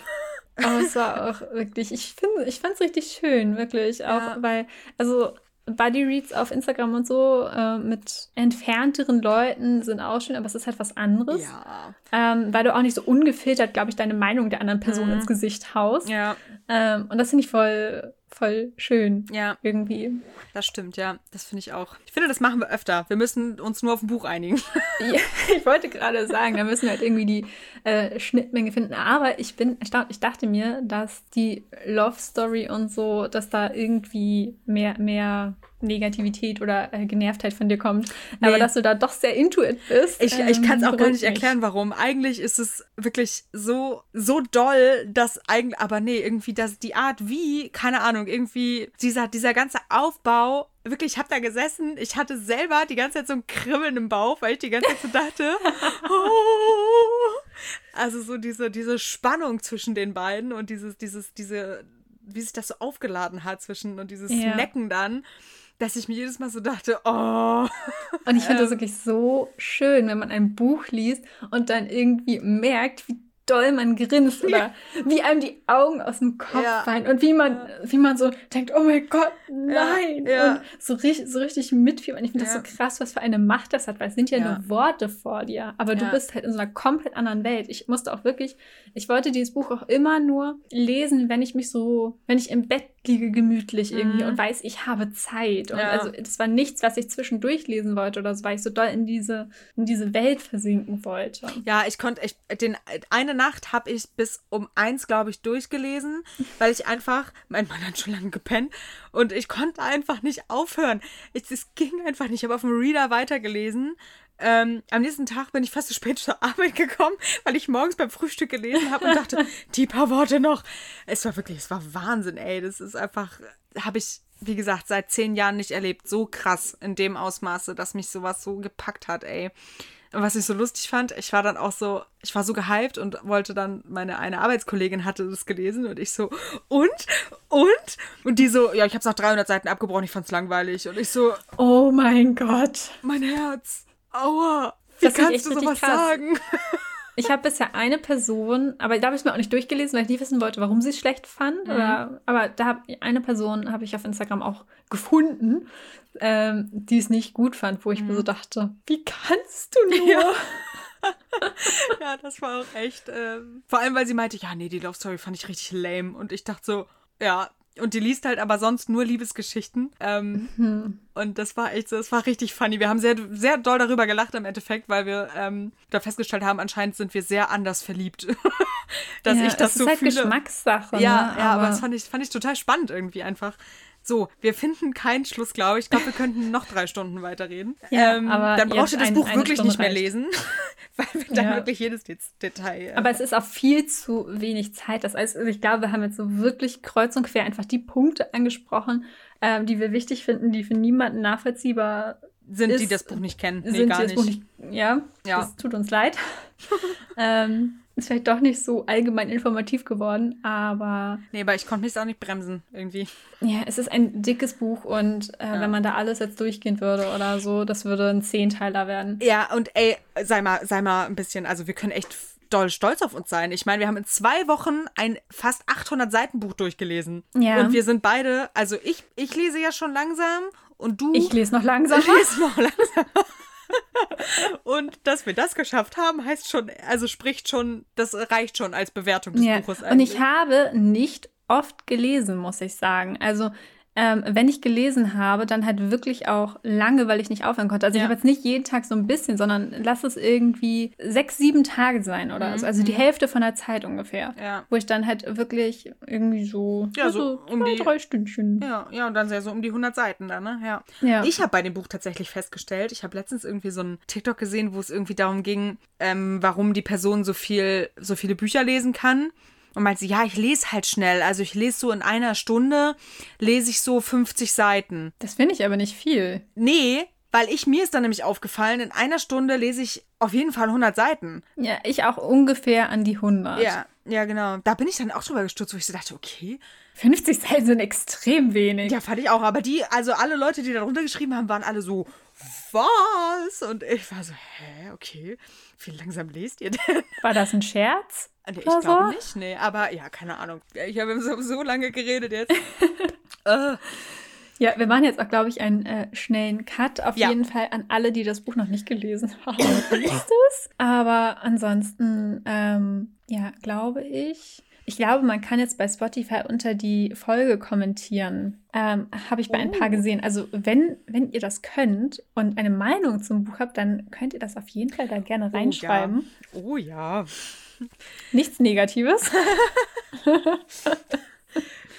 Aber es war auch wirklich, ich finde, ich fand es richtig schön, wirklich. Auch Ja. weil, also Buddy Reads auf Instagram und so äh, mit entfernteren Leuten sind auch schön, aber es ist halt was anderes. Ja. Ähm, weil du auch nicht so ungefiltert, glaube ich, deine Meinung der anderen Person Mhm. ins Gesicht haust. Ja, Ähm, und das finde ich voll, voll schön. ja, Irgendwie. das stimmt, ja. Das finde ich auch. Ich finde, das machen wir öfter. Wir müssen uns nur auf ein Buch einigen. <laughs> Ja, ich wollte gerade sagen, da müssen wir halt irgendwie die äh, Schnittmenge finden. Aber ich bin erstaunt. Ich dachte mir, dass die Love Story und so, dass da irgendwie mehr, mehr Negativität oder äh, Genervtheit von dir kommt. Aber Nee. dass du da doch sehr into it bist. Ich, ich ähm, kann es auch gar nicht mich. erklären, warum. Eigentlich ist es wirklich so, so doll, dass eigentlich, aber nee, irgendwie das, die Art wie, keine Ahnung, irgendwie dieser, dieser ganze Aufbau, wirklich, ich habe da gesessen, ich hatte selber die ganze Zeit so ein Kribbeln im Bauch, weil ich die ganze Zeit so dachte, <laughs> oh. also so diese, diese Spannung zwischen den beiden und dieses, dieses, diese, wie sich das so aufgeladen hat zwischen und dieses Ja. Necken dann, dass ich mir jedes Mal so dachte, oh. Und ich finde das Ähm. wirklich so schön, wenn man ein Buch liest und dann irgendwie merkt, wie doll man grinst oder wie einem die Augen aus dem Kopf Ja. fallen und wie man, wie man so denkt, oh mein Gott, nein. ja. Und so, richtig, so richtig mitfiebern. Ich finde Ja. das so krass, was für eine Macht das hat, weil es sind ja, nur Worte vor dir, aber du bist halt in so einer komplett anderen Welt. Ich musste auch wirklich, ich wollte dieses Buch auch immer nur lesen, wenn ich mich so, wenn ich im Bett liege gemütlich irgendwie Mhm. und weiß, ich habe Zeit. Und Ja. also das war nichts, was ich zwischendurch lesen wollte oder so, weil ich so doll in diese, in diese Welt versinken wollte. Ja, ich konnte echt, den, eine Nacht habe ich bis um eins, glaube ich, durchgelesen, <laughs> weil ich einfach, mein Mann hat schon lange gepennt und ich konnte einfach nicht aufhören. Es, es ging einfach nicht. Ich habe auf dem Reader weitergelesen. Ähm, am nächsten Tag bin ich fast zu spät zur Arbeit gekommen, weil ich morgens beim Frühstück gelesen habe und dachte, <laughs> die paar Worte noch. Es war wirklich, es war Wahnsinn, ey. Das ist einfach, habe ich, wie gesagt, seit zehn Jahren nicht erlebt. So krass in dem Ausmaße, dass mich sowas so gepackt hat, ey. Und was ich so lustig fand, ich war dann auch so, ich war so gehypt und wollte dann, meine eine Arbeitskollegin hatte das gelesen und ich so, und? Und? Und die so, ja, ich hab's nach 300 Seiten abgebrochen, ich fand's langweilig. Und ich so, Oh mein Gott. mein Herz, aua, wie Das kannst du sowas krass. sagen? Ich habe bisher eine Person, aber da habe ich es mir auch nicht durchgelesen, weil ich nicht wissen wollte, warum sie es schlecht fand. Mhm. Oder, aber da hab, eine Person habe ich auf Instagram auch gefunden, ähm, die es nicht gut fand, wo ich mir so dachte, wie kannst du nur? Mhm. Ja. <laughs> ja, das war auch echt, ähm, vor allem, weil sie meinte, ja, nee, die Love Story fand ich richtig lame. Und ich dachte so, ja, und die liest halt aber sonst nur Liebesgeschichten. Ähm, Hm. Und das war echt, so- das war richtig funny. Wir haben sehr, sehr doll darüber gelacht im Endeffekt, weil wir ähm, da festgestellt haben, anscheinend sind wir sehr anders verliebt. <laughs> Dass Ja, ich das es so ist halt fühle. Geschmackssache. Ja, ne? ja, aber das fand ich, fand ich total spannend irgendwie einfach. So, wir finden keinen Schluss, glaube ich. Ich glaube, wir könnten noch drei Stunden weiterreden. <laughs> Ja, ähm, aber dann brauchst du das ein- Buch wirklich Stunde nicht mehr reicht. lesen, <laughs> weil wir dann Ja. wirklich jedes Det- Detail. äh, Aber es ist auch viel zu wenig Zeit. Das heißt, ich glaube, wir haben jetzt so wirklich kreuz und quer einfach die Punkte angesprochen, ähm, die wir wichtig finden, die für niemanden nachvollziehbar sind, die ist- das Buch nicht kennen. Nee, sind, gar die das nicht. Buch nicht. Ja, Ja. das tut uns leid. <laughs> ähm, ist vielleicht doch nicht so allgemein informativ geworden, aber Nee, aber ich konnte mich auch nicht bremsen, irgendwie. ja, es ist ein dickes Buch und äh, Ja. wenn man da alles jetzt durchgehen würde oder so, das würde ein Zehnteiler werden. Ja, und ey, sei mal, sei mal ein bisschen, also wir können echt doll stolz auf uns sein. Ich meine, wir haben in zwei Wochen ein fast 800 Seiten Buch durchgelesen. Ja. Und wir sind beide, also ich, ich lese ja schon langsam und du Ich lese noch langsam. liest <laughs> noch langsam. <laughs> und dass wir das geschafft haben, heißt schon, also spricht schon, das reicht schon als Bewertung des Ja. Buches. Und ich eigentlich. habe nicht oft gelesen, muss ich sagen. Also ähm, wenn ich gelesen habe, dann halt wirklich auch lange, weil ich nicht aufhören konnte. Also ich Ja. habe jetzt nicht jeden Tag so ein bisschen, sondern lass es irgendwie sechs, sieben Tage sein oder so. Also die Hälfte von der Zeit ungefähr. Mhm. Ja. Wo ich dann halt wirklich irgendwie so, Ja, so um zwei, die- drei Stündchen. Ja, ja, und dann sehr so um die 100 Seiten dann, ne? Ja. Ja. Ich habe bei dem Buch tatsächlich festgestellt, ich habe letztens irgendwie so ein TikTok gesehen, wo es irgendwie darum ging, ähm, warum die Person so viel, so viele Bücher lesen kann. Und meinte, ja, ich lese halt schnell. Also ich lese so in einer Stunde, lese ich so 50 Seiten. Das finde ich aber nicht viel. Nee, weil ich mir ist dann nämlich aufgefallen, in einer Stunde lese ich auf jeden Fall 100 Seiten. Ja, ich auch ungefähr an die 100. Ja, ja, genau. Da bin ich dann auch drüber gestürzt, wo ich so dachte, okay. 50 Seiten sind extrem wenig. Ja, fand ich auch. Aber die, also alle Leute, die da drunter geschrieben haben, waren alle so, was? Und ich war so, hä, okay. Wie langsam lest ihr denn? War das ein Scherz? Nee, ich glaube so? nicht, nee. Aber ja, keine Ahnung. Ich habe so, so lange geredet jetzt. <laughs> äh, Ja, wir machen jetzt auch, glaube ich, einen äh, schnellen Cut. Auf Ja. jeden Fall an alle, die das Buch noch nicht gelesen haben. <laughs> Liest es. Aber ansonsten, ähm, ja, glaube ich. Ich glaube, man kann jetzt bei Spotify unter die Folge kommentieren. Ähm, Habe ich bei ein paar Oh. gesehen. Also, wenn, wenn ihr das könnt und eine Meinung zum Buch habt, dann könnt ihr das auf jeden Fall da gerne reinschreiben. Oh ja. Nichts Negatives. <laughs>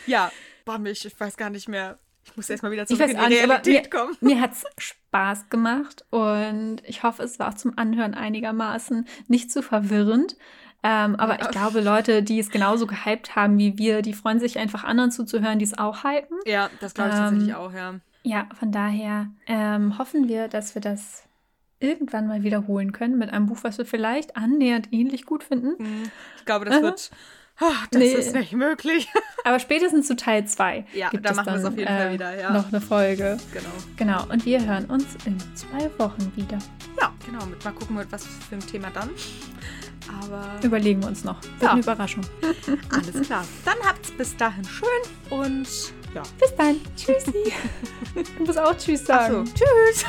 Ja, boah, mich, ich weiß gar nicht mehr. Ich muss erst mal wieder Ich zurück weiß in die nicht, Realität mir, kommen. mir hat es Spaß gemacht und ich hoffe, es war auch zum Anhören einigermaßen nicht zu verwirrend. Ähm, aber ich glaube, Leute, die es genauso gehypt haben wie wir, die freuen sich einfach anderen zuzuhören, die es auch hypen. Ja, das glaube ich Ähm, tatsächlich auch, ja. Ja, von daher ähm, hoffen wir, dass wir das irgendwann mal wiederholen können mit einem Buch, was wir vielleicht annähernd ähnlich gut finden. Hm, Ich glaube, das wird. Oh, das Nee. ist nicht möglich. <laughs> Aber spätestens zu Teil 2 Ja, gibt da es machen wir es auf jeden Fall äh, wieder, ja. noch eine Folge. genau. Genau, und wir hören uns in zwei Wochen wieder. Ja, genau. Mit, mal gucken, mit was für ein Thema dann. Aber Überlegen wir uns noch. Wird Ja. eine Überraschung. <laughs> alles klar. Dann habt's bis dahin schön und ja. Bis dann. <laughs> Tschüssi. <laughs> du musst auch Tschüss sagen. tschüss.